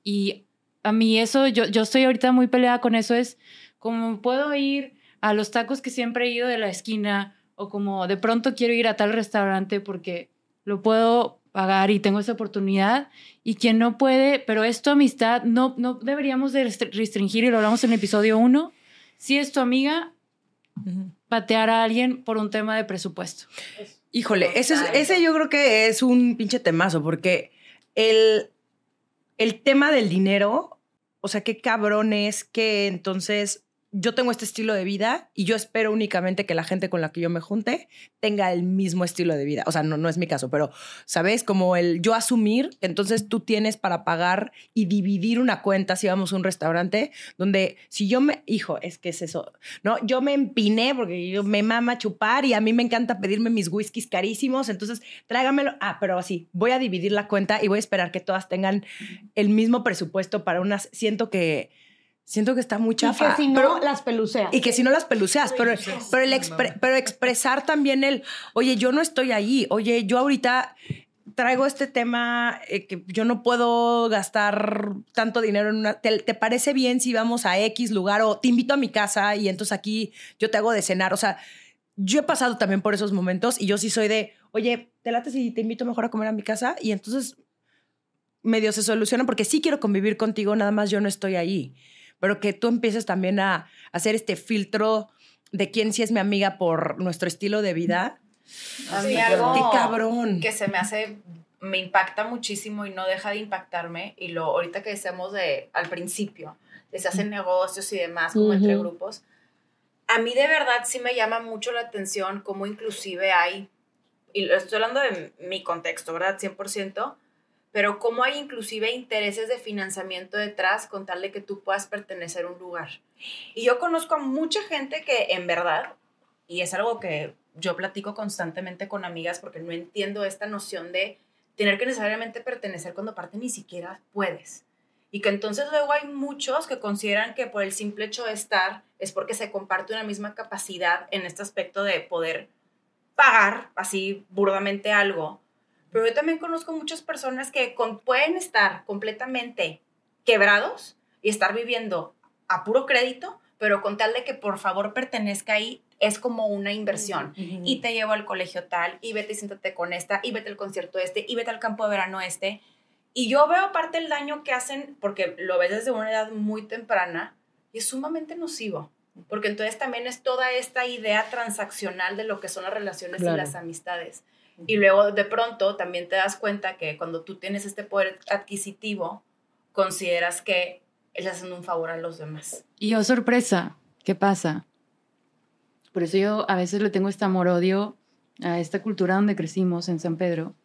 Y a mí eso, yo, yo estoy ahorita muy peleada con eso, es como puedo ir a los tacos que siempre he ido de la esquina o como de pronto quiero ir a tal restaurante porque lo puedo pagar y tengo esa oportunidad. Y quien no puede, pero es tu amistad, no, no deberíamos de restringir y lo hablamos en el episodio 1, si es tu amiga, patear a alguien por un tema de presupuesto. Híjole, ese, ese yo creo que es un pinche temazo porque el, el tema del dinero, o sea, qué cabrón es que entonces yo tengo este estilo de vida y yo espero únicamente que la gente con la que yo me junte tenga el mismo estilo de vida. O sea, no, no es mi caso, pero, ¿sabes? Como el yo asumir, entonces tú tienes para pagar y dividir una cuenta si vamos a un restaurante donde si yo me, hijo, es que es eso, ¿no? Yo me empiné porque yo me mama chupar y a mí me encanta pedirme mis whiskies carísimos, entonces tráigamelo. Ah, pero así, voy a dividir la cuenta y voy a esperar que todas tengan el mismo presupuesto para unas, siento que siento que está muy chafa. Y que si no, las peluceas. Y que si no las peluceas, pero, pero, el pero expresar también el, oye, yo no estoy ahí, oye, yo ahorita traigo este tema eh, que yo no puedo gastar tanto dinero en una... ¿te, ¿te, parece bien si vamos a X lugar o te invito a mi casa y entonces aquí yo te hago de cenar? O sea, yo he pasado también por esos momentos y yo sí soy de, oye, te late si te invito mejor a comer a mi casa y entonces medio se soluciona porque sí quiero convivir contigo, nada más yo no estoy ahí pero que tú empieces también a hacer este filtro de quién sí es mi amiga por nuestro estilo de vida. A mí algo qué cabrón. que se me hace, me impacta muchísimo y no deja de impactarme. Y lo ahorita que decíamos de al principio, de se hacen negocios y demás, como entre grupos. A mí de verdad sí me llama mucho la atención cómo inclusive hay, y estoy hablando de mi contexto, ¿verdad? 100%, pero cómo hay inclusive intereses de financiamiento detrás con tal de que tú puedas pertenecer a un lugar. Y yo conozco a mucha gente que en verdad, y es algo que yo platico constantemente con amigas porque no entiendo esta noción de tener que necesariamente pertenecer cuando parte ni siquiera puedes. Y que entonces luego hay muchos que consideran que por el simple hecho de estar es porque se comparte una misma capacidad en este aspecto de poder pagar así burdamente algo pero yo también conozco muchas personas que pueden estar completamente quebrados y estar viviendo a puro crédito, pero con tal de que por favor pertenezca ahí, es como una inversión. Y te llevo al colegio tal, y vete y siéntate con esta, y vete al concierto este, y vete al campo de verano este. Y yo veo aparte el daño que hacen, porque lo ves desde una edad muy temprana, y es sumamente nocivo. Porque entonces también es toda esta idea transaccional de lo que son las relaciones y las amistades. Y luego de pronto también te das cuenta que cuando tú tienes este poder adquisitivo, consideras que estás haciendo un favor a los demás. Y yo, sorpresa, ¿qué pasa? Por eso yo a veces le tengo este amor-odio a esta cultura donde crecimos en San Pedro,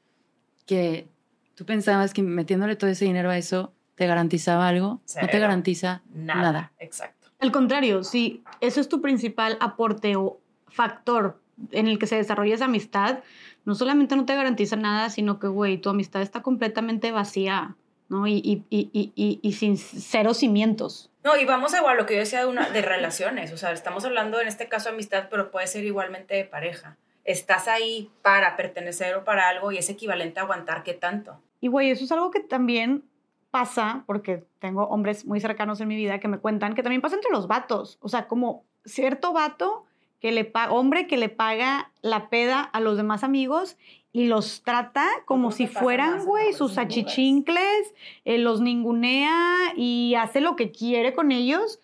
que tú pensabas que metiéndole todo ese dinero a eso te garantizaba algo, no te garantiza nada. nada. Exacto. Al contrario, si eso es tu principal aporte o factor en el que se desarrolla esa amistad, no solamente no te garantiza nada, sino que, güey, tu amistad está completamente vacía, ¿no? Y, y, y, y, sin cero cimientos. No, y vamos a igual lo que yo decía de, una, de relaciones, o sea, estamos hablando en este caso de amistad, pero puede ser igualmente de pareja. Estás ahí para pertenecer o para algo y es equivalente a aguantar qué tanto. Y, güey, eso es algo que también pasa, porque tengo hombres muy cercanos en mi vida que me cuentan que también pasa entre los vatos, o sea, como cierto vato que le hombre que le paga la peda a los demás amigos y los trata como si fueran, güey, sus achichincles, eh, los ningunea y hace lo que quiere con ellos.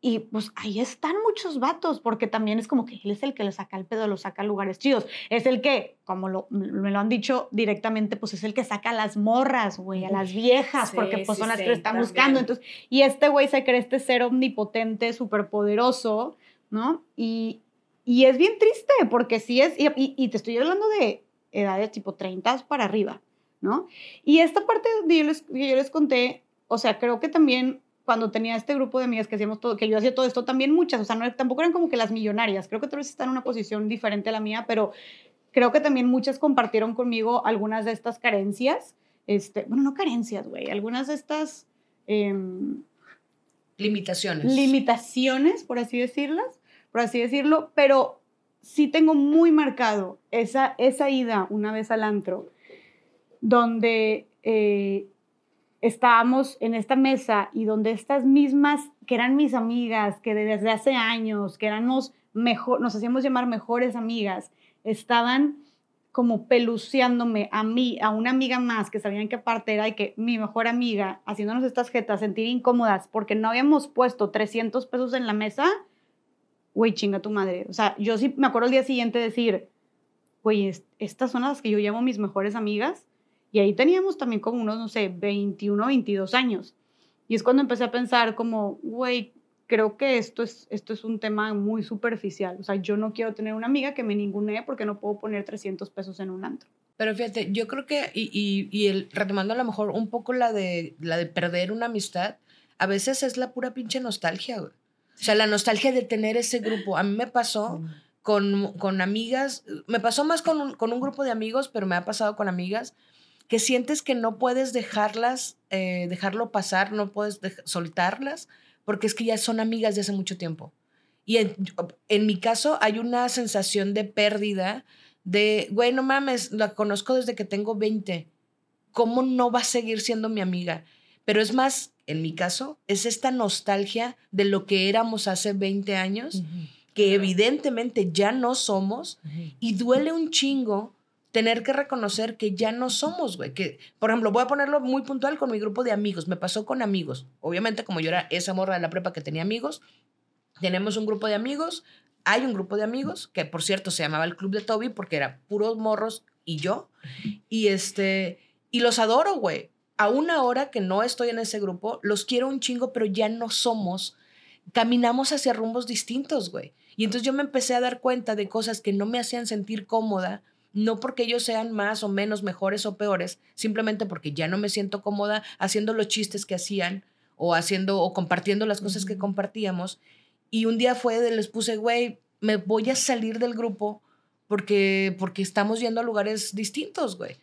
Y pues ahí están muchos vatos, porque también es como que él es el que le saca el pedo, lo saca a lugares chidos. Es el que, como lo, me lo han dicho directamente, pues es el que saca a las morras, güey, a las viejas, porque pues son las que lo están buscando. Entonces, y este güey se cree este ser omnipotente, superpoderoso, ¿no? Y, y es bien triste, porque sí es, y, y, te estoy hablando de edades tipo 30 para arriba, ¿no? Y esta parte que yo, les, yo les conté, o sea, creo que también cuando tenía este grupo de amigas que hacíamos todo, que yo hacía todo esto, también muchas, o sea, no, tampoco eran como que las millonarias, creo que tal vez están en una posición diferente a la mía, pero creo que también muchas compartieron conmigo algunas de estas carencias, este, bueno, no carencias, güey, algunas de estas... Em, limitaciones. Limitaciones, por así decirlas por así decirlo, pero sí tengo muy marcado esa, esa ida una vez al antro, donde eh, estábamos en esta mesa y donde estas mismas, que eran mis amigas, que desde hace años, que éramos mejor, nos hacíamos llamar mejores amigas, estaban como peluceándome a mí, a una amiga más, que sabían que aparte era de que mi mejor amiga, haciéndonos estas jetas, sentir incómodas porque no habíamos puesto 300 pesos en la mesa, güey, chinga tu madre. O sea, yo sí me acuerdo el día siguiente decir, güey, estas son las que yo llamo mis mejores amigas. Y ahí teníamos también como unos, no sé, 21, 22 años. Y es cuando empecé a pensar como, güey, creo que esto es, esto es un tema muy superficial. O sea, yo no quiero tener una amiga que me ningunee porque no puedo poner 300 pesos en un antro. Pero fíjate, yo creo que, y, y, y el, retomando a lo mejor un poco la de, la de perder una amistad, a veces es la pura pinche nostalgia, güey. O sea, la nostalgia de tener ese grupo. A mí me pasó con, con amigas, me pasó más con un, con un grupo de amigos, pero me ha pasado con amigas que sientes que no puedes dejarlas, eh, dejarlo pasar, no puedes soltarlas, porque es que ya son amigas de hace mucho tiempo. Y en, en, mi caso hay una sensación de pérdida, de, güey, no mames, la conozco desde que tengo 20. ¿Cómo no va a seguir siendo mi amiga? Pero es más, en mi caso, es esta nostalgia de lo que éramos hace 20 años, que evidentemente ya no somos, y duele un chingo tener que reconocer que ya no somos, güey. Que, por ejemplo, voy a ponerlo muy puntual con mi grupo de amigos. Me pasó con amigos. Obviamente, como yo era esa morra de la prepa que tenía amigos, tenemos un grupo de amigos. Hay un grupo de amigos que, por cierto, se llamaba el Club de Toby porque era puros morros y yo. Y este, y los adoro, güey. A una hora que no estoy en ese grupo, los quiero un chingo, pero ya no somos. Caminamos hacia rumbos distintos, güey. Y entonces yo me empecé a dar cuenta de cosas que no me hacían sentir cómoda no porque ellos sean más o menos mejores o peores, simplemente porque ya no me siento cómoda haciendo los chistes que hacían o haciendo o compartiendo las cosas que compartíamos. Y un día fue de les puse, güey, me voy a salir del grupo porque, porque estamos yendo a lugares distintos, güey.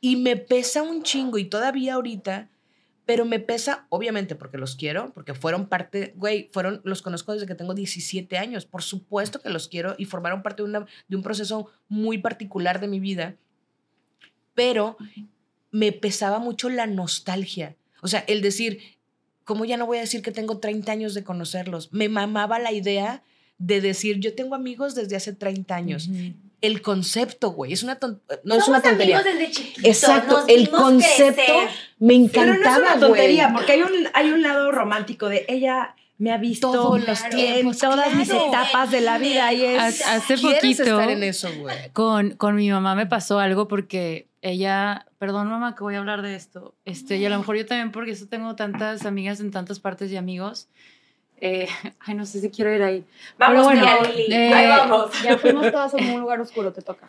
Y me pesa un chingo y todavía ahorita pero me pesa, obviamente, porque los quiero, porque fueron parte, güey, fueron, los conozco desde que tengo 17 años, por supuesto que los quiero y formaron parte de, una, de un proceso muy particular de mi vida, pero me pesaba mucho la nostalgia, o sea, el decir, ¿cómo ya no voy a decir que tengo 30 años de conocerlos? Me mamaba la idea de decir, yo tengo amigos desde hace 30 años el concepto, güey. Es una no es una tontería. Exacto, el concepto me encantaba, Pero no es una tontería, porque hay un, hay un lado romántico de ella me ha visto todos los tiempos, todas mis etapas de la vida y es hace poquito estar en eso, güey. Con, con mi mamá me pasó algo porque ella, perdón mamá que voy a hablar de esto, este, y a lo mejor yo también porque eso tengo tantas amigas en tantas partes y amigos, eh, ay, no sé si quiero ir ahí. Vamos, bueno, eh, ahí vamos. Ya fuimos todas a un lugar oscuro, te toca.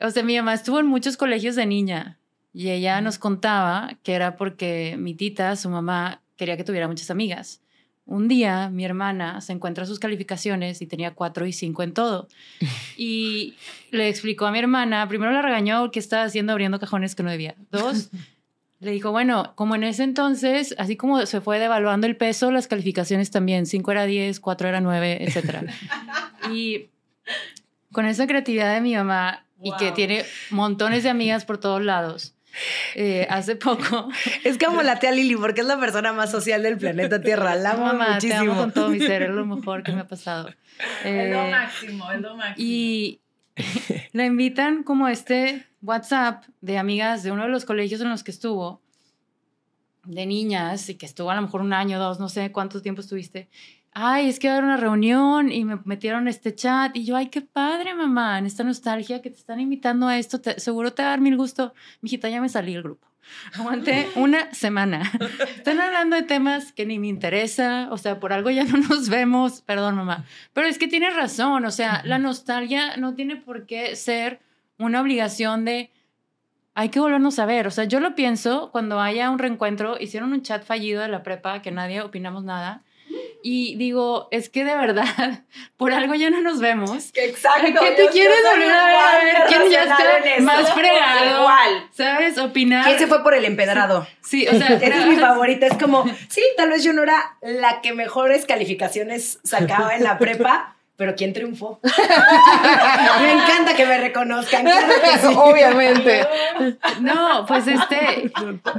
O sea, mi mamá estuvo en muchos colegios de niña y ella nos contaba que era porque mi tita, su mamá, quería que tuviera muchas amigas. Un día mi hermana se encuentra sus calificaciones y tenía cuatro y cinco en todo. Y le explicó a mi hermana, primero la regañó que estaba haciendo abriendo cajones que no debía. Dos, le dijo, bueno, como en ese entonces, así como se fue devaluando el peso, las calificaciones también, 5 era 10, 4 era 9, etc. y con esa creatividad de mi mamá y que tiene montones de amigas por todos lados, eh, hace poco. Es como la tía Lili, porque es la persona más social del planeta Tierra. La amo Mamá, muchísimo. Te amo con todo mi ser, es lo mejor que me ha pasado. es lo eh, máximo, es lo máximo. Y la invitan como este WhatsApp de amigas de uno de los colegios en los que estuvo, de niñas, y que estuvo a lo mejor un año, dos, no sé cuánto tiempo estuviste. Ay, es que va a haber una reunión y me metieron este chat y yo, ay, qué padre, mamá, en esta nostalgia que te están invitando a esto, seguro te va a dar mil gusto. Mijita, ya me salí del grupo. Aguanté una semana. Están hablando de temas que ni me interesa, o sea, por algo ya no nos vemos, perdón mamá. Pero es que tienes razón, o sea, la nostalgia no tiene por qué ser una obligación de hay que volvernos a ver. O sea, yo lo pienso cuando haya un reencuentro, hicieron un chat fallido de la prepa que nadie opinamos nada. Y digo, es que de verdad, por algo ya no nos vemos. Exacto. ¿Qué te quieres volver a ver? ¿Quién ya está más fregado? Igual. ¿Sabes? Opinar. ¿Quién se fue por el empedrado? Sí, o sea. Esa es mi favorita. Es como, sí, tal vez yo no era la que mejores calificaciones sacaba en la prepa, pero ¿quién triunfó? me encanta que me reconozcan. Obviamente. No, pues este,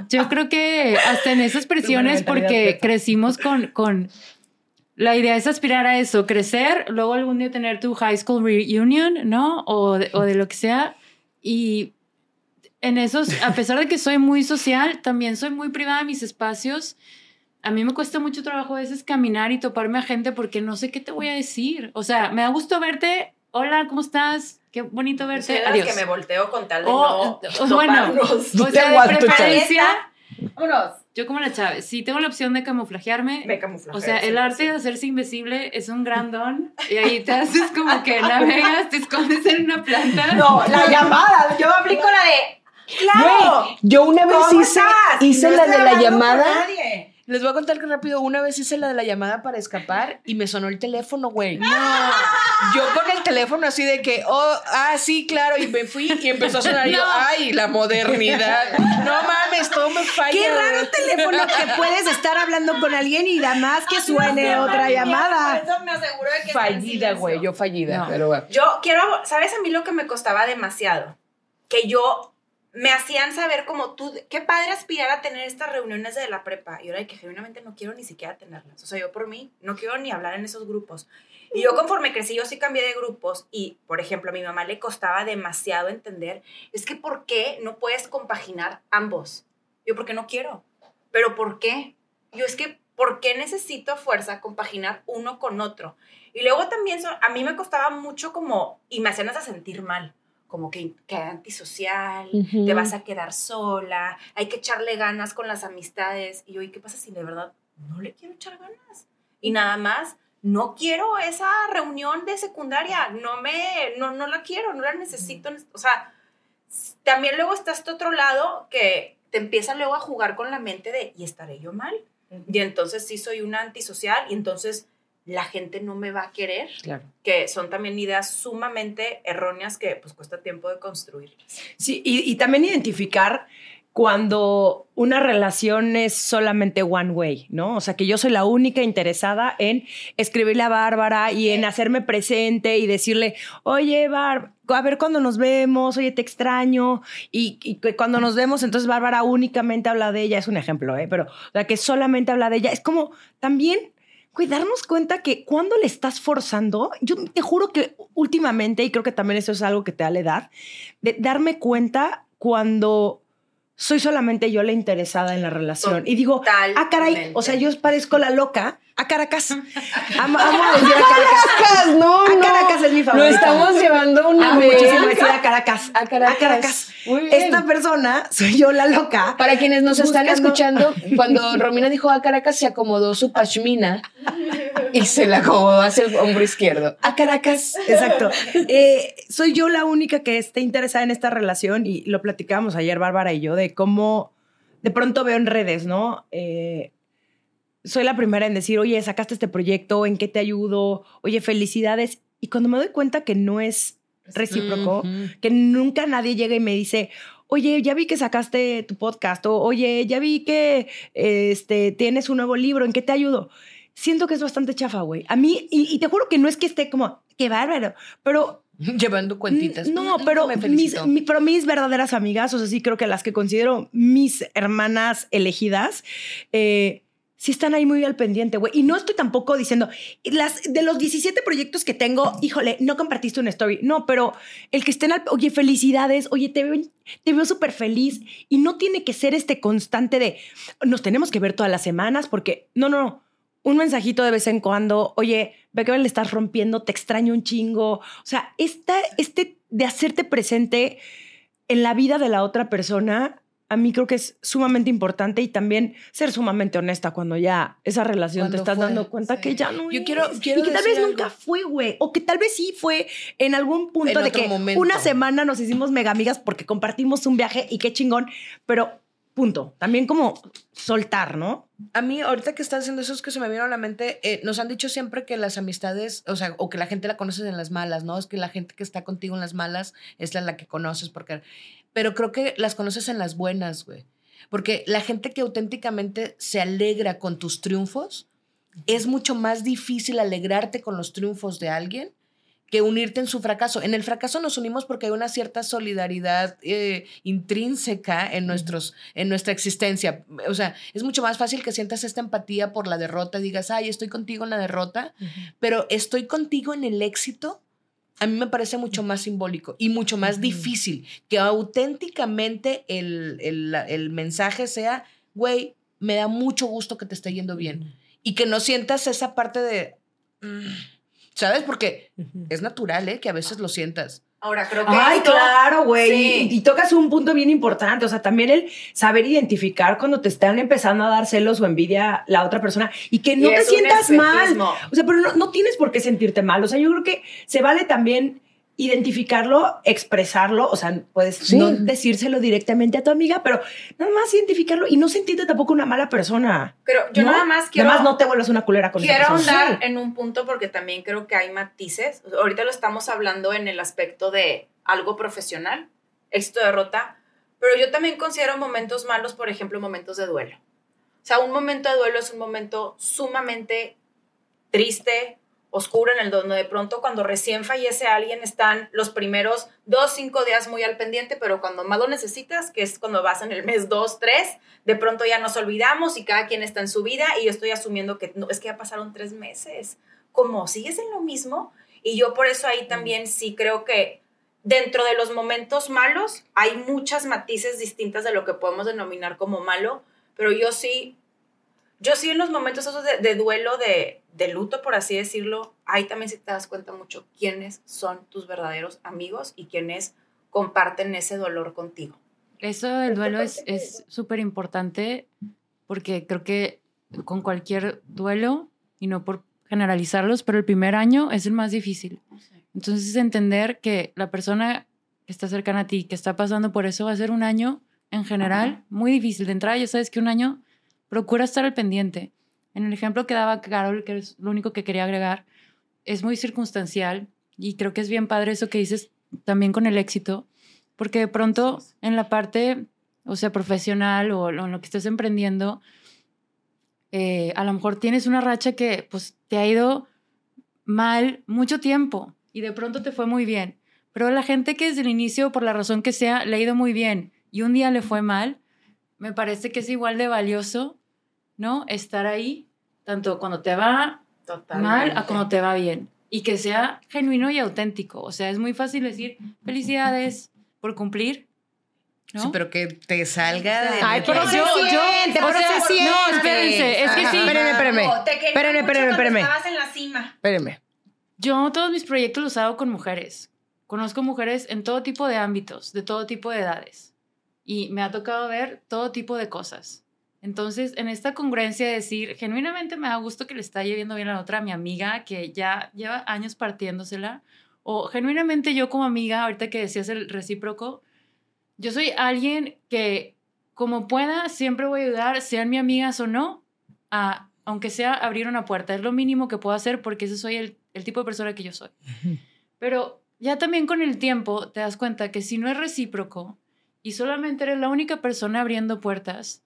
yo creo que hasta en esas presiones, porque crecimos con, con, la idea es aspirar a eso, crecer, luego algún día tener tu high school reunion, ¿no? O o de lo que sea. Y en esos, a pesar de que soy muy social, también soy muy privada de mis espacios a mí me cuesta mucho trabajo a veces caminar y toparme a gente porque no sé qué te voy a decir. O sea, me da gusto verte. Hola, ¿cómo estás? Qué bonito verte. Adiós. que me volteo con tal de no Bueno, o sea, de preferencia, Vámonos. Yo como la Chávez, si tengo la opción de camuflajearme, Me camuflajeo, o sea, el arte de hacerse invisible es un gran don y ahí te haces como que navegas, te escondes en una planta. No, la llamada. Yo aplico la de. ¡Claro! Güey, yo una vez ¿Cómo hice, hice No la de la llamada. nadie. Les voy a contar que rápido, una vez hice la de la llamada para escapar y me sonó el teléfono, güey. No. Yo con el teléfono así de que, oh, ah, sí, claro, y me fui y empezó a sonar y yo, ay, la modernidad. No mames, todo me falla. Qué raro teléfono que puedes estar hablando con alguien y nada más que suene otra llamada. Por eso me aseguro de que Fallida, güey, yo fallida, No. pero bueno. Yo quiero, ¿sabes a mí lo que me costaba demasiado? Que yo me hacían saber como tú, qué padre aspirar a tener estas reuniones de la prepa. Y ahora que genuinamente no quiero ni siquiera tenerlas. O sea, yo por mí no quiero ni hablar en esos grupos. Y yo conforme crecí, yo sí cambié de grupos. Y, por ejemplo, a mi mamá le costaba demasiado entender, es que ¿por qué no puedes compaginar ambos? Yo, porque no quiero. ¿Pero por qué? Yo, es que, ¿por qué necesito fuerza compaginar uno con otro? Y luego también a mí me costaba mucho como, y me hacían hasta sentir mal, como que, que antisocial, Ujú. te vas a quedar sola, hay que echarle ganas con las amistades. Y yo, ¿y qué pasa si de verdad no le quiero echar ganas? Y nada más, no quiero esa reunión de secundaria, no me, no, no la quiero, no la necesito. O sea, también luego está este otro lado que te empieza luego a jugar con la mente de, ¿y estaré yo mal? Y entonces sí soy una antisocial y entonces la gente no me va a querer, Claro. que son también ideas sumamente erróneas que pues cuesta tiempo de construir. Sí, y, y también identificar cuando una relación es solamente one way, ¿no? O sea, que yo soy la única interesada en escribirle a Bárbara y en hacerme presente y decirle, oye, a ver cuando nos vemos, oye, te extraño. Y, y cuando nos vemos, entonces Bárbara únicamente habla de ella, es un ejemplo, ¿eh? Pero, o sea, que solamente habla de ella. Es como también Güey, darnos cuenta que cuando le estás forzando, yo te juro que últimamente, y creo que también eso es algo que te da la edad, de darme cuenta cuando soy solamente yo la interesada en la relación. Y digo, ah, caray, o sea, yo parezco la loca a Caracas. Amo, amo decir a Caracas. Caracas, no, A no. Caracas es mi Lo favorito. estamos llevando una Amo vez. muchísimo decir a Caracas. A Caracas. Muy bien. Esta persona soy yo la loca. Para quienes nos están escuchando, cuando Romina dijo a Caracas, se acomodó su pashmina y se la acomodó hacia el hombro izquierdo. A Caracas, exacto. Eh, soy yo la única que esté interesada en esta relación y lo platicábamos ayer Bárbara y yo de cómo de pronto veo en redes, ¿no? Eh, soy la primera en decir, oye, sacaste este proyecto, ¿en qué te ayudo? Oye, felicidades. Y cuando me doy cuenta que no es recíproco, que nunca nadie llega y me dice, oye, ya vi que sacaste tu podcast, o oye, ya vi que este, tienes un nuevo libro, ¿en qué te ayudo? Siento que es bastante chafa, güey. A mí, y, y te juro que no es que esté como, qué bárbaro, pero Llevando cuentitas. no, pero me mis, felicito. mi- pero mis verdaderas amigas, o sea, sí creo que las que considero mis hermanas elegidas, eh, sí están ahí muy al pendiente, güey. Y no estoy tampoco diciendo, las, de los 17 proyectos que tengo, híjole, no compartiste una story. No, pero el que estén al, oye, felicidades, oye, te veo, te veo súper feliz. Y no tiene que ser este constante de, nos tenemos que ver todas las semanas, porque, no, no, no. Un mensajito de vez en cuando, oye, ve que le estás rompiendo, te extraño un chingo. O sea, esta, este de hacerte presente en la vida de la otra persona, a mí creo que es sumamente importante y también ser sumamente honesta cuando ya esa relación te estás fue, dando cuenta sí. que ya no Yo quiero- es. quiero y que tal vez algo. nunca fue, güey, o que tal vez sí fue en algún punto En de que momento. una semana nos hicimos mega amigas porque compartimos un viaje y qué chingón, pero punto. También como soltar, ¿no? A mí, ahorita que estás haciendo eso, es que se me vino a la mente. eh, nos han dicho siempre que las amistades, o sea, o que la gente la conoces en las malas, ¿no? Es que la gente que está contigo en las malas es la, la que conoces, porque. Pero creo que las conoces en las buenas, güey. Porque la gente que auténticamente se alegra con tus triunfos, es mucho más difícil alegrarte con los triunfos de alguien que unirte en su fracaso. En el fracaso nos unimos porque hay una cierta solidaridad eh, intrínseca en, nuestros, en nuestra existencia. O sea, es mucho más fácil que sientas esta empatía por la derrota y digas, ay, estoy contigo en la derrota, pero estoy contigo en el éxito. A mí me parece mucho más simbólico y mucho más difícil que auténticamente el, el, el mensaje sea, güey, me da mucho gusto que te esté yendo bien. Y que no sientas esa parte de... "Mm", ¿Sabes? Porque es natural, ¿eh? Que a veces lo sientas. Ahora creo que. Ay, claro, güey. Y, tocas un punto bien importante. O sea, también el saber identificar cuando te están empezando a dar celos o envidia la otra persona y que no te sientas mal. O sea, pero no, no, tienes por qué sentirte mal. O sea, yo creo que se vale también identificarlo, expresarlo, o sea, puedes no decírselo directamente a tu amiga, pero nada más identificarlo y no sentirte tampoco una mala persona. Pero yo nada más quiero... Nada más no te vuelvas una culera con Quiero ahondar en un punto porque también creo que hay matices. Ahorita lo estamos hablando en el aspecto de algo profesional, éxito, derrota, pero yo también considero momentos malos, por ejemplo, momentos de duelo. O sea, un momento de duelo es un momento sumamente triste, oscuro en el donde de pronto cuando recién fallece alguien están los primeros dos, cinco días muy al pendiente, pero cuando más lo necesitas, que es cuando vas en el mes dos, tres, de pronto ya nos olvidamos y cada quien está en su vida y yo estoy asumiendo que no, es que ya pasaron tres meses. ¿Cómo? ¿Sigues en lo mismo? Y yo por eso ahí también sí creo que dentro de los momentos malos hay muchas matices distintas de lo que podemos denominar como malo, pero yo sí yo sí en los momentos esos de, duelo, de, luto, por así decirlo, ahí también sí te das cuenta mucho quiénes son tus verdaderos amigos y quiénes comparten ese dolor contigo. Eso del duelo es súper importante porque creo que con cualquier duelo, y no por generalizarlos, pero el primer año es el más difícil. Entonces entender que la persona que está cercana a ti, que está pasando por eso, va a ser un año en general muy difícil. De entrada ya sabes que un año procura estar al pendiente. En el ejemplo que daba Carol, que es lo único que quería agregar, es muy circunstancial y creo que es bien padre eso que dices también con el éxito, porque de pronto en la parte, o sea, profesional o en lo que estés emprendiendo, eh, a lo mejor tienes una racha que pues te ha ido mal mucho tiempo y de pronto te fue muy bien. Pero la gente que desde el inicio, por la razón que sea, le ha ido muy bien y un día le fue mal, me parece que es igual de valioso ¿no? Estar ahí, tanto cuando te va mal a cuando te va bien. Y que sea genuino y auténtico. O sea, es muy fácil decir felicidades por cumplir. ¿no? Sí, pero que te salga de. Ay, pero yo, yo, o sea, no, espérense, es que sí. Espérenme, espérenme. Espérenme, espérenme, espérenme. Estabas en la cima. Espérenme. Yo todos mis proyectos los hago con mujeres. Conozco mujeres en todo tipo de ámbitos, de todo tipo de edades. Y me ha tocado ver todo tipo de cosas. Entonces, en esta congruencia de decir, genuinamente me da gusto que le está yendo bien a la otra, a mi amiga, que ya lleva años partiéndosela, o genuinamente yo como amiga, ahorita que decías el recíproco, yo soy alguien que como pueda, siempre voy a ayudar, sean mi amigas o no, a, aunque sea abrir una puerta. Es lo mínimo que puedo hacer porque ese soy el, el tipo de persona que yo soy. Pero ya también con el tiempo te das cuenta que si no es recíproco y solamente eres la única persona abriendo puertas,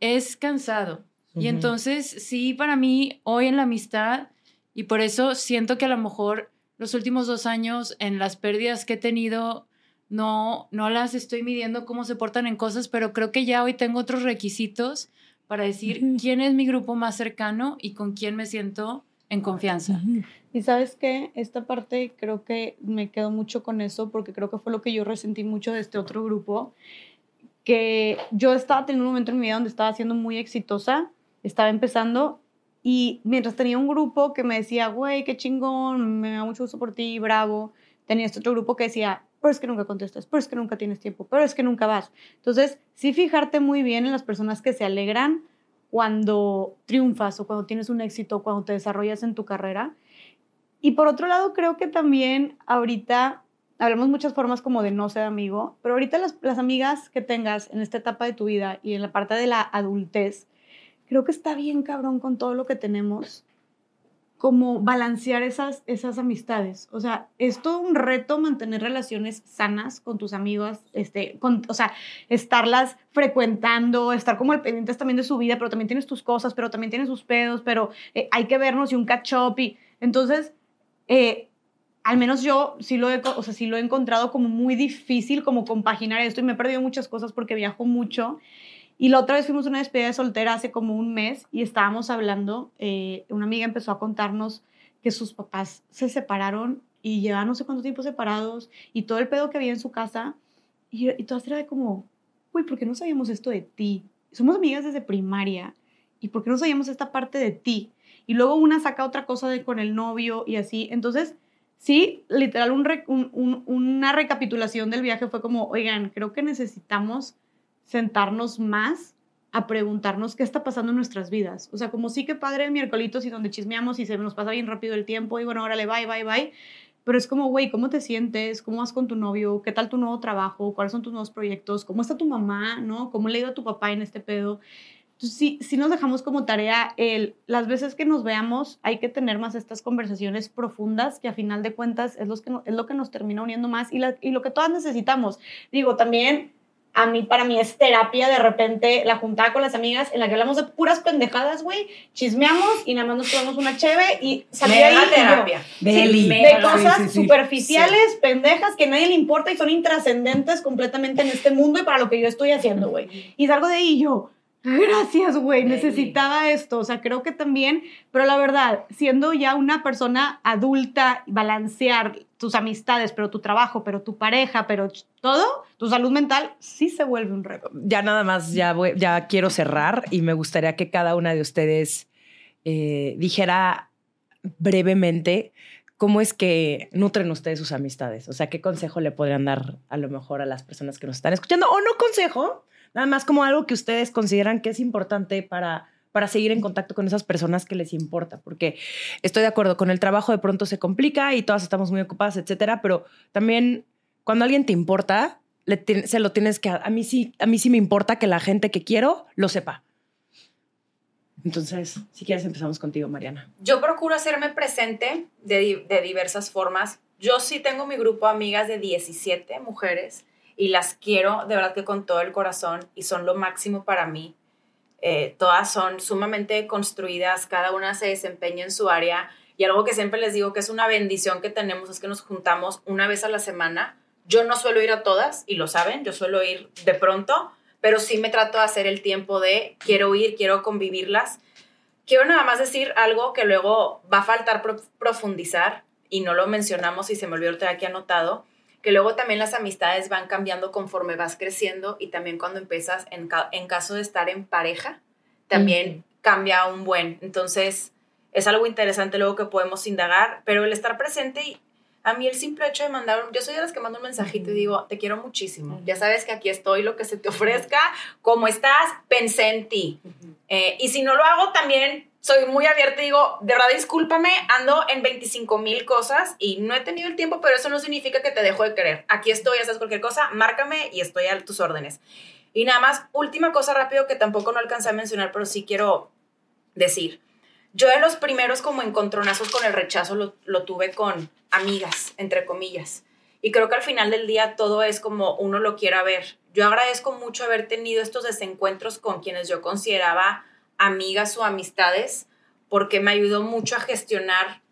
es cansado. Y entonces, sí, para mí, hoy en la amistad, y por eso siento que a lo mejor los últimos dos años, en las pérdidas que he tenido, no, no las estoy midiendo cómo se portan en cosas, pero creo que ya hoy tengo otros requisitos para decir quién es mi grupo más cercano y con quién me siento en confianza. Y sabes qué, esta parte creo que me quedo mucho con eso porque creo que fue lo que yo resentí mucho de este otro grupo que yo estaba teniendo un momento en mi vida donde estaba siendo muy exitosa, estaba empezando y mientras tenía un grupo que me decía, güey, qué chingón, me da mucho gusto por ti, bravo, tenía este otro grupo que decía, pero es que nunca contestas, pero es que nunca tienes tiempo, pero es que nunca vas. Entonces, sí fijarte muy bien en las personas que se alegran cuando triunfas o cuando tienes un éxito, cuando te desarrollas en tu carrera. Y por otro lado, creo que también ahorita hablamos muchas formas como de no ser amigo, pero ahorita las, las, amigas que tengas en esta etapa de tu vida y en la parte de la adultez, creo que está bien cabrón con todo lo que tenemos, como balancear esas, esas amistades. O sea, es todo un reto mantener relaciones sanas con tus amigos, este, con, o sea, estarlas frecuentando, estar como al pendientes también de su vida, pero también tienes tus cosas, pero también tienes sus pedos, pero eh, hay que vernos y un catch up y entonces... Eh, al menos yo sí lo, he, o sea, sí lo he encontrado como muy difícil como compaginar esto y me he perdido muchas cosas porque viajo mucho. Y la otra vez fuimos a una despedida de soltera hace como un mes y estábamos hablando, eh, una amiga empezó a contarnos que sus papás se separaron y llevaban no sé cuánto tiempo separados y todo el pedo que había en su casa. Y, y todas era de como, uy, ¿por qué no sabíamos esto de ti? Somos amigas desde primaria. ¿Y por qué no sabíamos esta parte de ti? Y luego una saca otra cosa de con el novio y así. Entonces, sí, literal, una recapitulación del viaje fue como, oigan, creo que necesitamos sentarnos más a preguntarnos qué está pasando en nuestras vidas. O sea, como sí que padre el miércoles y donde chismeamos y se nos pasa bien rápido el tiempo y bueno, órale, bye, bye, bye. Pero es como, güey, ¿cómo te sientes? ¿Cómo vas con tu novio? ¿Qué tal tu nuevo trabajo? ¿Cuáles son tus nuevos proyectos? ¿Cómo está tu mamá? ¿No? ¿Cómo le ha ido a tu papá en este pedo? Entonces, sí, sí nos dejamos como tarea el, las veces que nos veamos, hay que tener más estas conversaciones profundas que a final de cuentas es, los que es lo que nos termina uniendo más y, y lo que todas necesitamos. Digo, también a mí, para mí es terapia de repente la juntada con las amigas en la que hablamos de puras pendejadas, güey, chismeamos y nada más nos tomamos una cheve y salir ahí. terapia. de cosas superficiales, pendejas, que a nadie le importa y son intrascendentes completamente en este mundo y para lo que yo estoy haciendo, güey. Y salgo de ahí y yo, Gracias, güey, necesitaba esto. O sea, creo que también, pero la verdad, siendo ya una persona adulta, balancear tus amistades, pero tu trabajo, pero tu pareja, pero todo, tu salud mental, sí se vuelve un reto. Ya nada más, ya, ya quiero cerrar y me gustaría que cada una de ustedes eh, dijera brevemente cómo es que nutren ustedes sus amistades. O sea, qué consejo le podrían dar a lo mejor a las personas que nos están escuchando, o no consejo, Nada más como algo que ustedes consideran que es importante para, para seguir en contacto con esas personas que les importa, porque estoy de acuerdo, con el trabajo de pronto se complica y todas estamos muy ocupadas, etcétera, pero también cuando alguien te importa, se lo tienes que, a mí sí, a mí sí me importa que la gente que quiero lo sepa. Entonces, si quieres empezamos contigo, Mariana. Yo procuro hacerme presente de, diversas formas. Yo sí tengo mi grupo de amigas de 17 mujeres y las quiero de verdad que con todo el corazón y son lo máximo para mí. Eh, todas son sumamente construidas, cada una se desempeña en su área y algo que siempre les digo que es una bendición que tenemos es que nos juntamos una vez a la semana. Yo no suelo ir a todas y lo saben, yo suelo ir de pronto, pero sí me trato de hacer el tiempo de quiero ir, quiero convivirlas. Quiero nada más decir algo que luego va a faltar profundizar y no lo mencionamos y se me olvidó tener aquí anotado que luego también las amistades van cambiando conforme vas creciendo y también cuando empiezas, en, en caso de estar en pareja, también cambia un buen. Entonces, es algo interesante luego que podemos indagar, pero el estar presente y a mí el simple hecho de mandar, yo soy de las que mando un mensajito y digo, te quiero muchísimo, ya sabes que aquí estoy, lo que se te ofrezca, ¿cómo estás? Pensé en ti. Eh, y si no lo hago, también soy muy abierta y digo, de verdad, discúlpame, ando en 25 mil cosas y no he tenido el tiempo, pero eso no significa que te dejo de querer. Aquí estoy, haces cualquier cosa, márcame y estoy a tus órdenes. Y nada más, última cosa rápido que tampoco no alcancé a mencionar, pero sí quiero decir. Yo de los primeros como encontronazos con el rechazo lo, tuve con amigas, entre comillas. Y creo que al final del día todo es como uno lo quiera ver. Yo agradezco mucho haber tenido estos desencuentros con quienes yo consideraba amigas o amistades porque me ayudó mucho a gestionar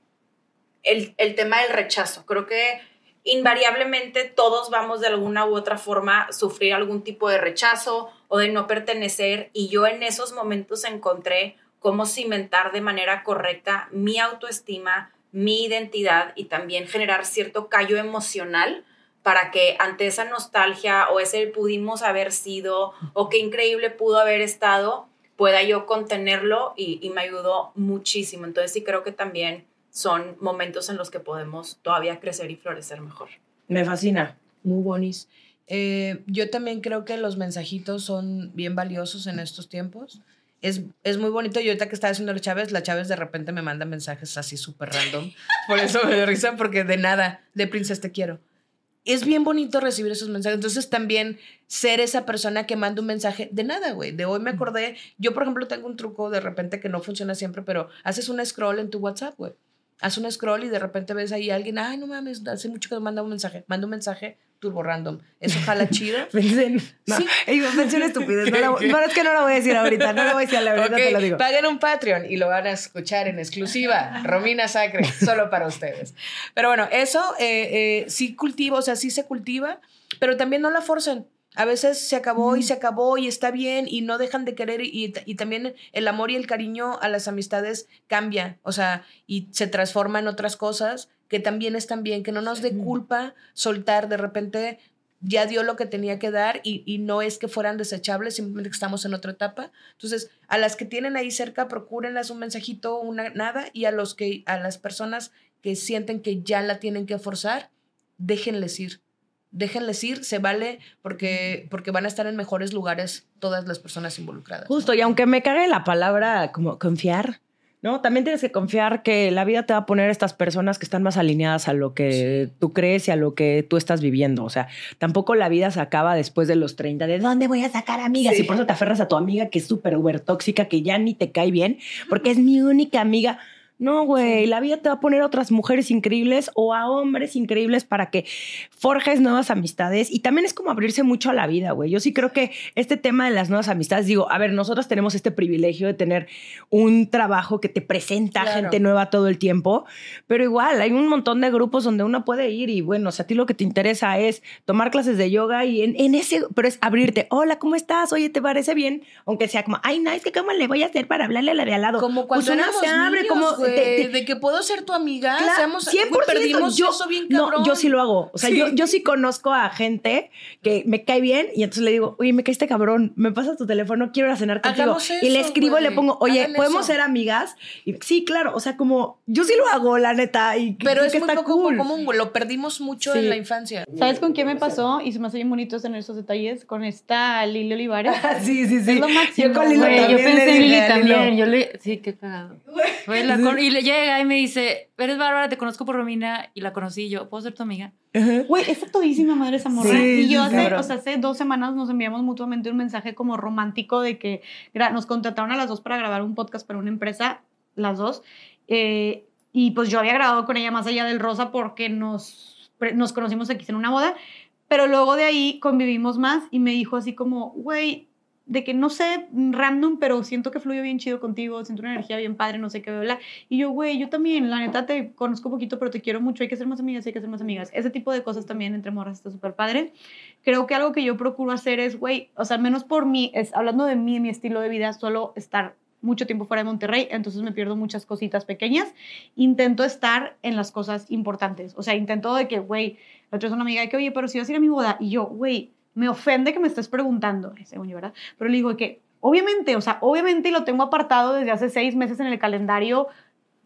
el, tema del rechazo. Creo que invariablemente todos vamos de alguna u otra forma a sufrir algún tipo de rechazo o de no pertenecer y yo en esos momentos encontré cómo cimentar de manera correcta mi autoestima, mi identidad y también generar cierto callo emocional para que ante esa nostalgia o ese pudimos haber sido o qué increíble pudo haber estado, pueda yo contenerlo y, me ayudó muchísimo. Entonces sí creo que también son momentos en los que podemos todavía crecer y florecer mejor. Me fascina. Muy bonis. Eh, yo también creo que los mensajitos son bien valiosos en estos tiempos. Es, es, muy bonito. Yo ahorita que estaba haciendo la Chávez, la Chávez de repente me manda mensajes así súper random. Por eso me dio risa, porque de nada, de princesa te quiero es bien bonito recibir esos mensajes. Entonces también ser esa persona que manda un mensaje de nada, güey. De hoy me acordé, yo por ejemplo tengo un truco de repente que no funciona siempre, pero haces un scroll en tu WhatsApp, güey. Haz un scroll y de repente ves ahí a alguien, ay, no mames, hace mucho que me manda un mensaje. Manda un mensaje turbo random. Eso jala chido. pensé, no, sí. pensé en estupidez. No, es que no lo voy a decir ahorita, no lo voy a decir, la verdad te lo digo. Paguen un Patreon y lo van a escuchar en exclusiva. Romina Sacre, solo para ustedes. Pero bueno, eso eh, eh, sí cultiva, o sea, sí se cultiva, pero también no la forcen. A veces se acabó y se acabó y está bien y no dejan de querer y, y, también el amor y el cariño a las amistades cambia, o sea, y se transforma en otras cosas que también están bien, que no nos dé culpa soltar de repente ya dio lo que tenía que dar y, y, no es que fueran desechables, simplemente que estamos en otra etapa. Entonces, a las que tienen ahí cerca, procúrenlas un mensajito, una nada, y a los que, a las personas que sienten que ya la tienen que forzar, déjenles ir. Déjenles ir, se vale porque, porque van a estar en mejores lugares todas las personas involucradas. Justo, y aunque me cague la palabra como confiar, ¿no? También tienes que confiar que la vida te va a poner estas personas que están más alineadas a lo que tú crees y a lo que tú estás viviendo. O sea, tampoco la vida se acaba después de los 30 de dónde voy a sacar amigas y por eso te aferras a tu amiga que es súper uber tóxica, que ya ni te cae bien, porque es mi única amiga. No, güey, la vida te va a poner a otras mujeres increíbles o a hombres increíbles para que forjes nuevas amistades y también es como abrirse mucho a la vida, güey. Yo sí creo que este tema de las nuevas amistades, digo, a ver, nosotros tenemos este privilegio de tener un trabajo que te presenta gente nueva todo el tiempo, pero igual hay un montón de grupos donde uno puede ir y bueno, si a ti lo que te interesa es tomar clases de yoga y en, ese, pero es abrirte, hola, ¿cómo estás? Oye, ¿te parece bien? Aunque sea como, ay, es que cómo le voy a hacer para hablarle a la de al lado. Como cuando pues se abre, como de, que puedo ser tu amiga, claro, seamos, 100%, perdimos yo, eso bien cabrón. No, yo sí lo hago. O sea, Yo, yo sí conozco a gente que me cae bien y entonces le digo, oye, me cae este cabrón, me pasa tu teléfono, quiero ir a cenar contigo. y le escribo, y le pongo, oye, ¿podemos ser amigas? Y, sí, claro, o sea, como, yo sí lo hago, la neta. Y, Pero es muy poco común, lo perdimos mucho en la infancia. ¿Sabes con quién me pasó? Y se me hace bien bonito tener esos detalles, con esta Lili Olivares. sí, sí, sí. Es lo máximo. Yo con Lili también. Yo pensé en Lili también. Yo le, sí, qué cagado. Y le llega y me dice, eres Bárbara, te conozco por Romina y la conocí yo, ¿puedo ser tu amiga? Güey, es todísima madre esa morra. y yo hace, o sea, hace dos semanas nos enviamos mutuamente un mensaje como romántico de que nos contrataron a las dos para grabar un podcast para una empresa, las dos. Eh, y pues yo había grabado con ella más allá del rosa porque nos, nos conocimos aquí en una boda. Pero luego de ahí convivimos más y me dijo así como, güey, de que no sé, random, pero siento que fluyo bien chido contigo, siento una energía bien padre, no sé qué, bla. Y yo, güey, yo también, la neta te conozco poquito, pero te quiero mucho, hay que ser más amigas, hay que ser más amigas. Ese tipo de cosas también entre morras está súper padre. Creo que algo que yo procuro hacer es, güey, o sea, menos por mí, es hablando de mí, mi estilo de vida, solo estar mucho tiempo fuera de Monterrey, entonces me pierdo muchas cositas pequeñas. Intento estar en las cosas importantes. O sea, intento de que, güey, la otra es una amiga de que, oye, pero si vas a ir a mi boda, y yo, güey, me ofende que me estés preguntando, según yo, ¿verdad? Pero le digo que, obviamente, o sea, obviamente lo tengo apartado desde hace seis meses en el calendario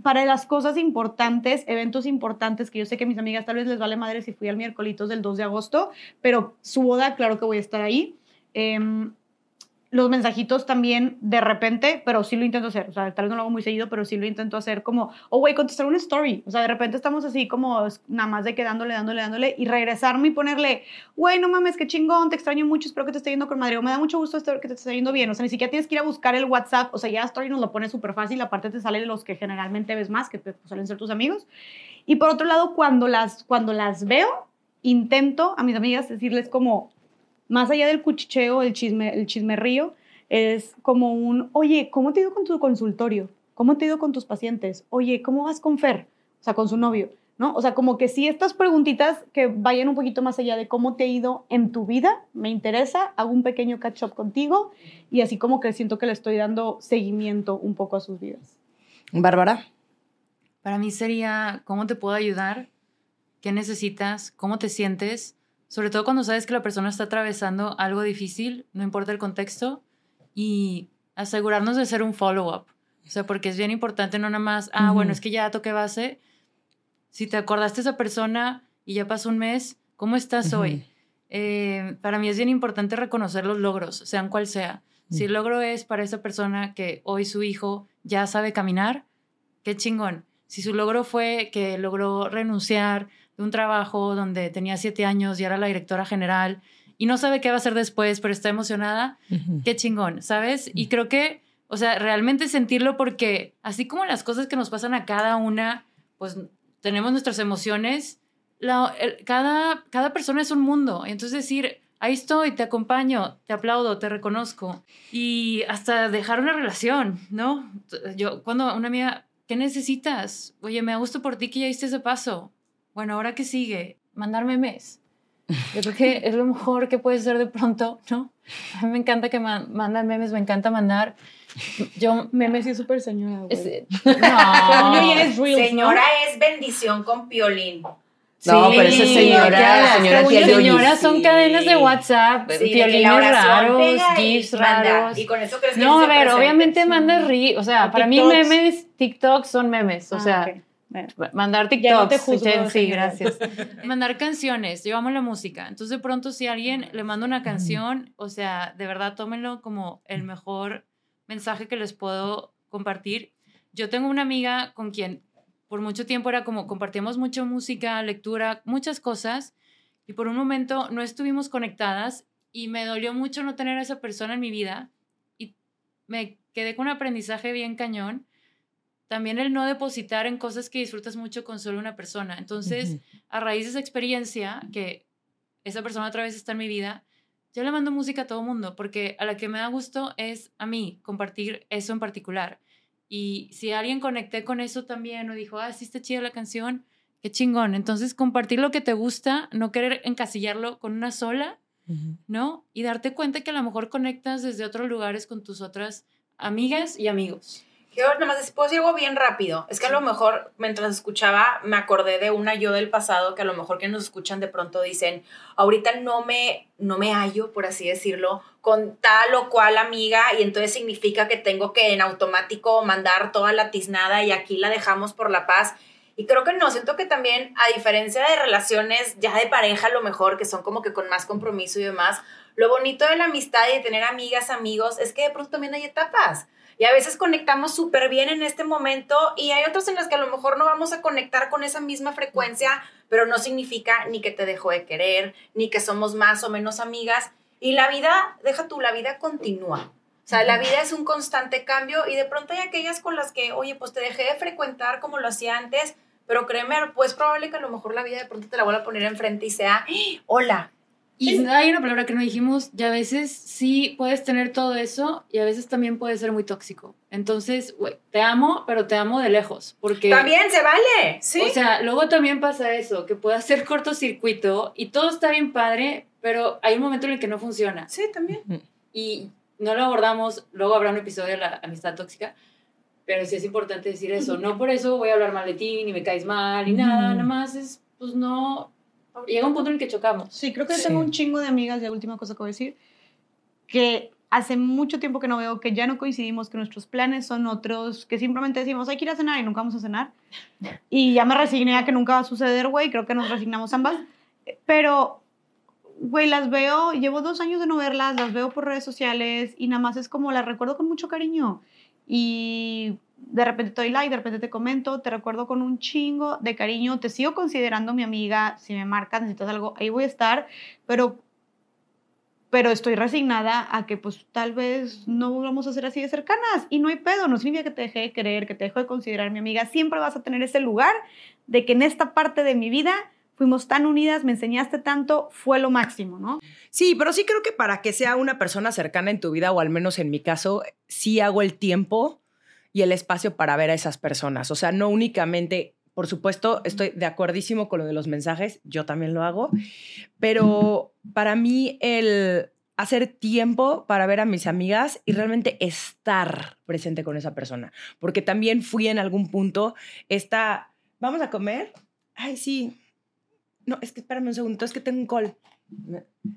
para las cosas importantes, eventos importantes, que yo sé que mis amigas tal vez les vale madre si fui al miércoles del 2 de agosto, pero su boda, claro que voy a estar ahí. Eh, los mensajitos también de repente, pero sí lo intento hacer. O sea, tal vez no lo hago muy seguido, pero sí lo intento hacer como, oh, güey, contestar una story. O sea, de repente estamos así como nada más de que dándole, dándole, dándole y regresarme y ponerle, güey, no mames, qué chingón, te extraño mucho, espero que te esté yendo con madre. O me da mucho gusto que te esté yendo bien. O sea, ni siquiera tienes que ir a buscar el WhatsApp. O sea, ya story nos lo pone súper fácil. Aparte te salen los que generalmente ves más, que te suelen ser tus amigos. Y por otro lado, cuando las, cuando las veo, intento a mis amigas decirles como, más allá del cuchicheo, el chisme, el chismerrío, es como un, oye, ¿cómo te ha ido con tu consultorio? ¿Cómo te ha ido con tus pacientes? Oye, ¿cómo vas con Fer? O sea, con su novio, ¿no? O sea, como que si estas preguntitas que vayan un poquito más allá de cómo te ha ido en tu vida, me interesa, hago un pequeño catch up contigo y así como que siento que le estoy dando seguimiento un poco a sus vidas. Bárbara. Para mí sería, ¿cómo te puedo ayudar? ¿Qué necesitas? ¿Cómo te sientes? Sobre todo cuando sabes que la persona está atravesando algo difícil, no importa el contexto, y asegurarnos de hacer un follow-up. O sea, porque es bien importante no nada más, ah, bueno, es que ya toqué base. Si te acordaste de esa persona y ya pasó un mes, ¿cómo estás hoy? Eh, para mí es bien importante reconocer los logros, sean cual sea. Si el logro es para esa persona que hoy su hijo ya sabe caminar, qué chingón. Si su logro fue que logró renunciar de un trabajo donde tenía siete años y era la directora general y no sabe qué va a hacer después, pero está emocionada, qué chingón, ¿sabes? Y creo que, o sea, realmente sentirlo porque así como las cosas que nos pasan a cada una, pues tenemos nuestras emociones, la, cada, cada persona es un mundo. Entonces decir, ahí estoy, te acompaño, te aplaudo, te reconozco. Y hasta dejar una relación, ¿no? Yo, cuando una amiga, ¿qué necesitas? Oye, me gusto por ti que ya diste ese paso. Bueno, ¿ahora qué sigue? Mandarme mes. Yo creo que es lo mejor que puede ser de pronto, ¿no? A mí me encanta que mandan memes, me encanta mandar. Yo, memes sí súper señora. Es, no, es señora es bendición con piolín. No, pero esa señora, señora, señora son cadenas de WhatsApp, sí, violines raros, GIFs raros. Y con eso crees que No, a ver, obviamente manda ri, o sea, para mí memes, TikTok son memes, o ah, sea, Mandar TikToks. sí, gracias. Mandar canciones. Yo amo la música. Entonces, de pronto, si alguien le manda una canción, o sea, de verdad, tómenlo como el mejor mensaje que les puedo compartir. Yo tengo una amiga con quien por mucho tiempo era como compartíamos mucha música, lectura, muchas cosas, y por un momento no estuvimos conectadas y me dolió mucho no tener a esa persona en mi vida y me quedé con un aprendizaje bien cañón también el no depositar en cosas que disfrutas mucho con solo una persona. Entonces, a raíz de esa experiencia, que esa persona otra vez está en mi vida, yo le mando música a todo mundo, porque a la que me da gusto es a mí compartir eso en particular. Y si alguien conecté con eso también o dijo, ah, sí está chida la canción, qué chingón. Entonces, compartir lo que te gusta, no querer encasillarlo con una sola, ¿no? Y darte cuenta que a lo mejor conectas desde otros lugares con tus otras amigas y amigos. Yo nada más puedo decir algo bien rápido. Es que a lo mejor mientras escuchaba me acordé de una yo del pasado que a lo mejor que nos escuchan de pronto dicen, ahorita no me, no me hallo, por así decirlo, con tal o cual amiga y entonces significa que tengo que en automático mandar toda la tiznada y aquí la dejamos por la paz. Y creo que no, siento que también a diferencia de relaciones ya de pareja a lo mejor, que son como que con más compromiso y demás, lo bonito de la amistad y de tener amigas, amigos, es que de pronto también hay etapas. Y a veces conectamos súper bien en este momento y hay otros en los que a lo mejor no vamos a conectar con esa misma frecuencia, pero no significa ni que te dejó de querer, ni que somos más o menos amigas. Y la vida, deja tú, la vida continúa. O sea, la vida es un constante cambio y de pronto hay aquellas con las que, oye, pues te dejé de frecuentar como lo hacía antes, pero créeme, pues probable que a lo mejor la vida de pronto te la vuelva a poner enfrente y sea, ¡Ah! hola, y hay una palabra que no dijimos, y a veces sí puedes tener todo eso y a veces también puede ser muy tóxico. Entonces, güey, te amo, pero te amo de lejos, porque... También se vale, sí. O sea, luego también pasa eso, que puede hacer cortocircuito y todo está bien padre, pero hay un momento en el que no funciona. Sí, también. Y no lo abordamos, luego habrá un episodio de la amistad tóxica, pero sí es importante decir eso. No por eso voy a hablar mal de ti, ni me caes mal, ni nada, nada más es, pues no llega un punto en el que chocamos. Sí, creo que tengo un chingo de amigas, y la última cosa que voy a decir, que hace mucho tiempo que no veo, que ya no coincidimos, que nuestros planes son otros, que simplemente decimos, hay que ir a cenar y nunca vamos a cenar. Y ya me resigné a que nunca va a suceder, güey, creo que nos resignamos ambas. Pero, güey, las veo, llevo dos años de no verlas, las veo por redes sociales y nada más es como las recuerdo con mucho cariño. Y de repente te doy like, de repente te comento, te recuerdo con un chingo de cariño, te sigo considerando mi amiga, si me marcas, necesitas algo, ahí voy a estar, pero pero estoy resignada a que pues tal vez no vamos a ser así de cercanas y no hay pedo, no significa que te deje de querer, que te dejo de considerar mi amiga, siempre vas a tener ese lugar de que en esta parte de mi vida fuimos tan unidas, me enseñaste tanto, fue lo máximo, ¿no? Sí, pero sí creo que para que sea una persona cercana en tu vida, o al menos en mi caso, sí hago el tiempo y el espacio para ver a esas personas. O sea, no únicamente, por supuesto, estoy de acuerdísimo con lo de los mensajes, yo también lo hago, pero para mí el hacer tiempo para ver a mis amigas y realmente estar presente con esa persona, porque también fui en algún punto esta, vamos a comer, ay sí, no, es que espérame un segundo, es que tengo un call.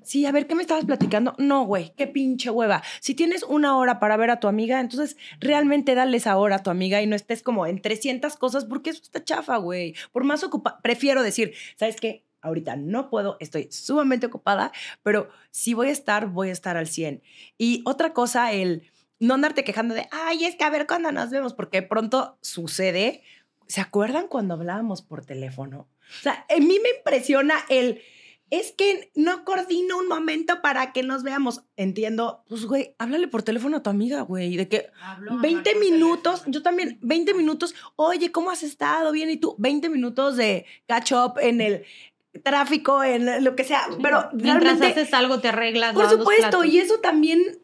Sí, a ver, ¿qué me estabas platicando? No, güey, qué pinche hueva. Si tienes una hora para ver a tu amiga, entonces realmente dale esa hora a tu amiga y no estés como en 300 cosas porque eso está chafa, güey. Por más ocupada, prefiero decir, ¿sabes qué? Ahorita no puedo, estoy sumamente ocupada, pero si voy a estar, voy a estar al 100. Y otra cosa, el no andarte quejando de, ay, es que a ver cuándo nos vemos, porque pronto sucede. ¿Se acuerdan cuando hablábamos por teléfono? O sea, a mí me impresiona el es que no coordino un momento para que nos veamos. Entiendo, pues, güey, háblale por teléfono a tu amiga, güey, de que 20 minutos, yo también, 20 minutos, oye, ¿cómo has estado? Bien, y tú, 20 minutos de catch up en el tráfico, en lo que sea, pero mientras haces algo te arreglas. Por supuesto, y eso también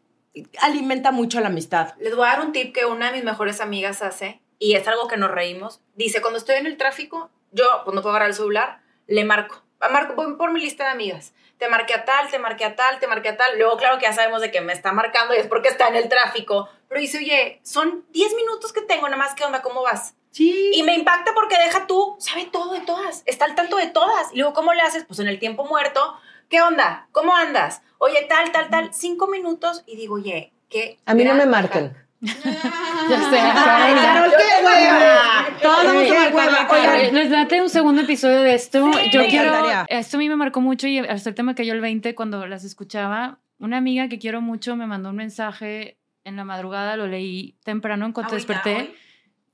alimenta mucho la amistad. Les voy a dar un tip que una de mis mejores amigas hace, y es algo que nos reímos. Dice, cuando estoy en el tráfico, yo, cuando puedo agarrar el celular, le marco Marco, voy por mi lista de amigas. Te marqué a tal, te marqué a tal, te marqué a tal. Luego, claro que ya sabemos de que me está marcando y es porque está en el tráfico. Pero dice, oye, son 10 minutos que tengo, nada más, ¿qué onda? ¿Cómo vas? Sí. Y me impacta porque deja tú, sabe todo de todas, está al tanto de todas. Y luego, ¿cómo le haces? Pues en el tiempo muerto, ¿qué onda? ¿Cómo andas? Oye, tal, tal, tal, cinco minutos y digo, oye, ¿qué? A mí no me marcan. Ya sé. Carol, qué hueva. Todos vamos a marcar. les date un segundo episodio de esto. Sí, Yo quiero. encantaría. Esto a mí me marcó mucho y hasta el tema cayó el 20 cuando las escuchaba. Una amiga que quiero mucho me mandó un mensaje en la madrugada, lo leí temprano en cuanto Ahorita, desperté. hoy.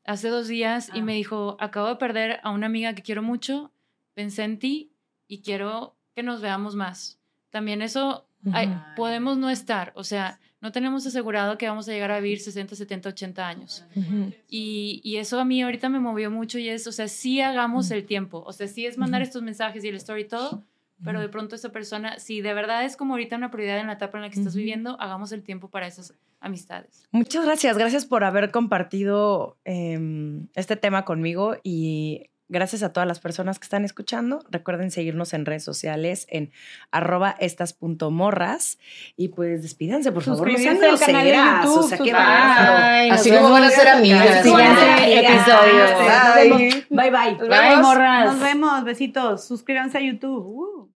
hace dos días y Ah. me dijo, acabo de perder a una amiga que quiero mucho, pensé en ti y quiero que nos veamos más. También eso ay, podemos no estar, o sea, no tenemos asegurado que vamos a llegar a vivir 60, 70, 80 años. Y, y eso a mí ahorita me movió mucho y es, o sea, sí hagamos el tiempo, o sea, sí es mandar estos mensajes y el story y todo, pero de pronto esa persona, si de verdad es como ahorita una prioridad en la etapa en la que estás viviendo, hagamos el tiempo para esas amistades. Muchas gracias, gracias por haber compartido em, este tema conmigo y gracias a todas las personas que están escuchando. Recuerden seguirnos en redes sociales en arroba estas.morras y pues despídanse, por favor. No sean Suscribirse al canal de groseras, YouTube, o sea, qué bárbaro. Así como van a ser amigas. Siguiente episodio. Bye. Bye, bye. Nos Bye, vemos. morras. Nos vemos. Besitos. Suscríbanse a YouTube.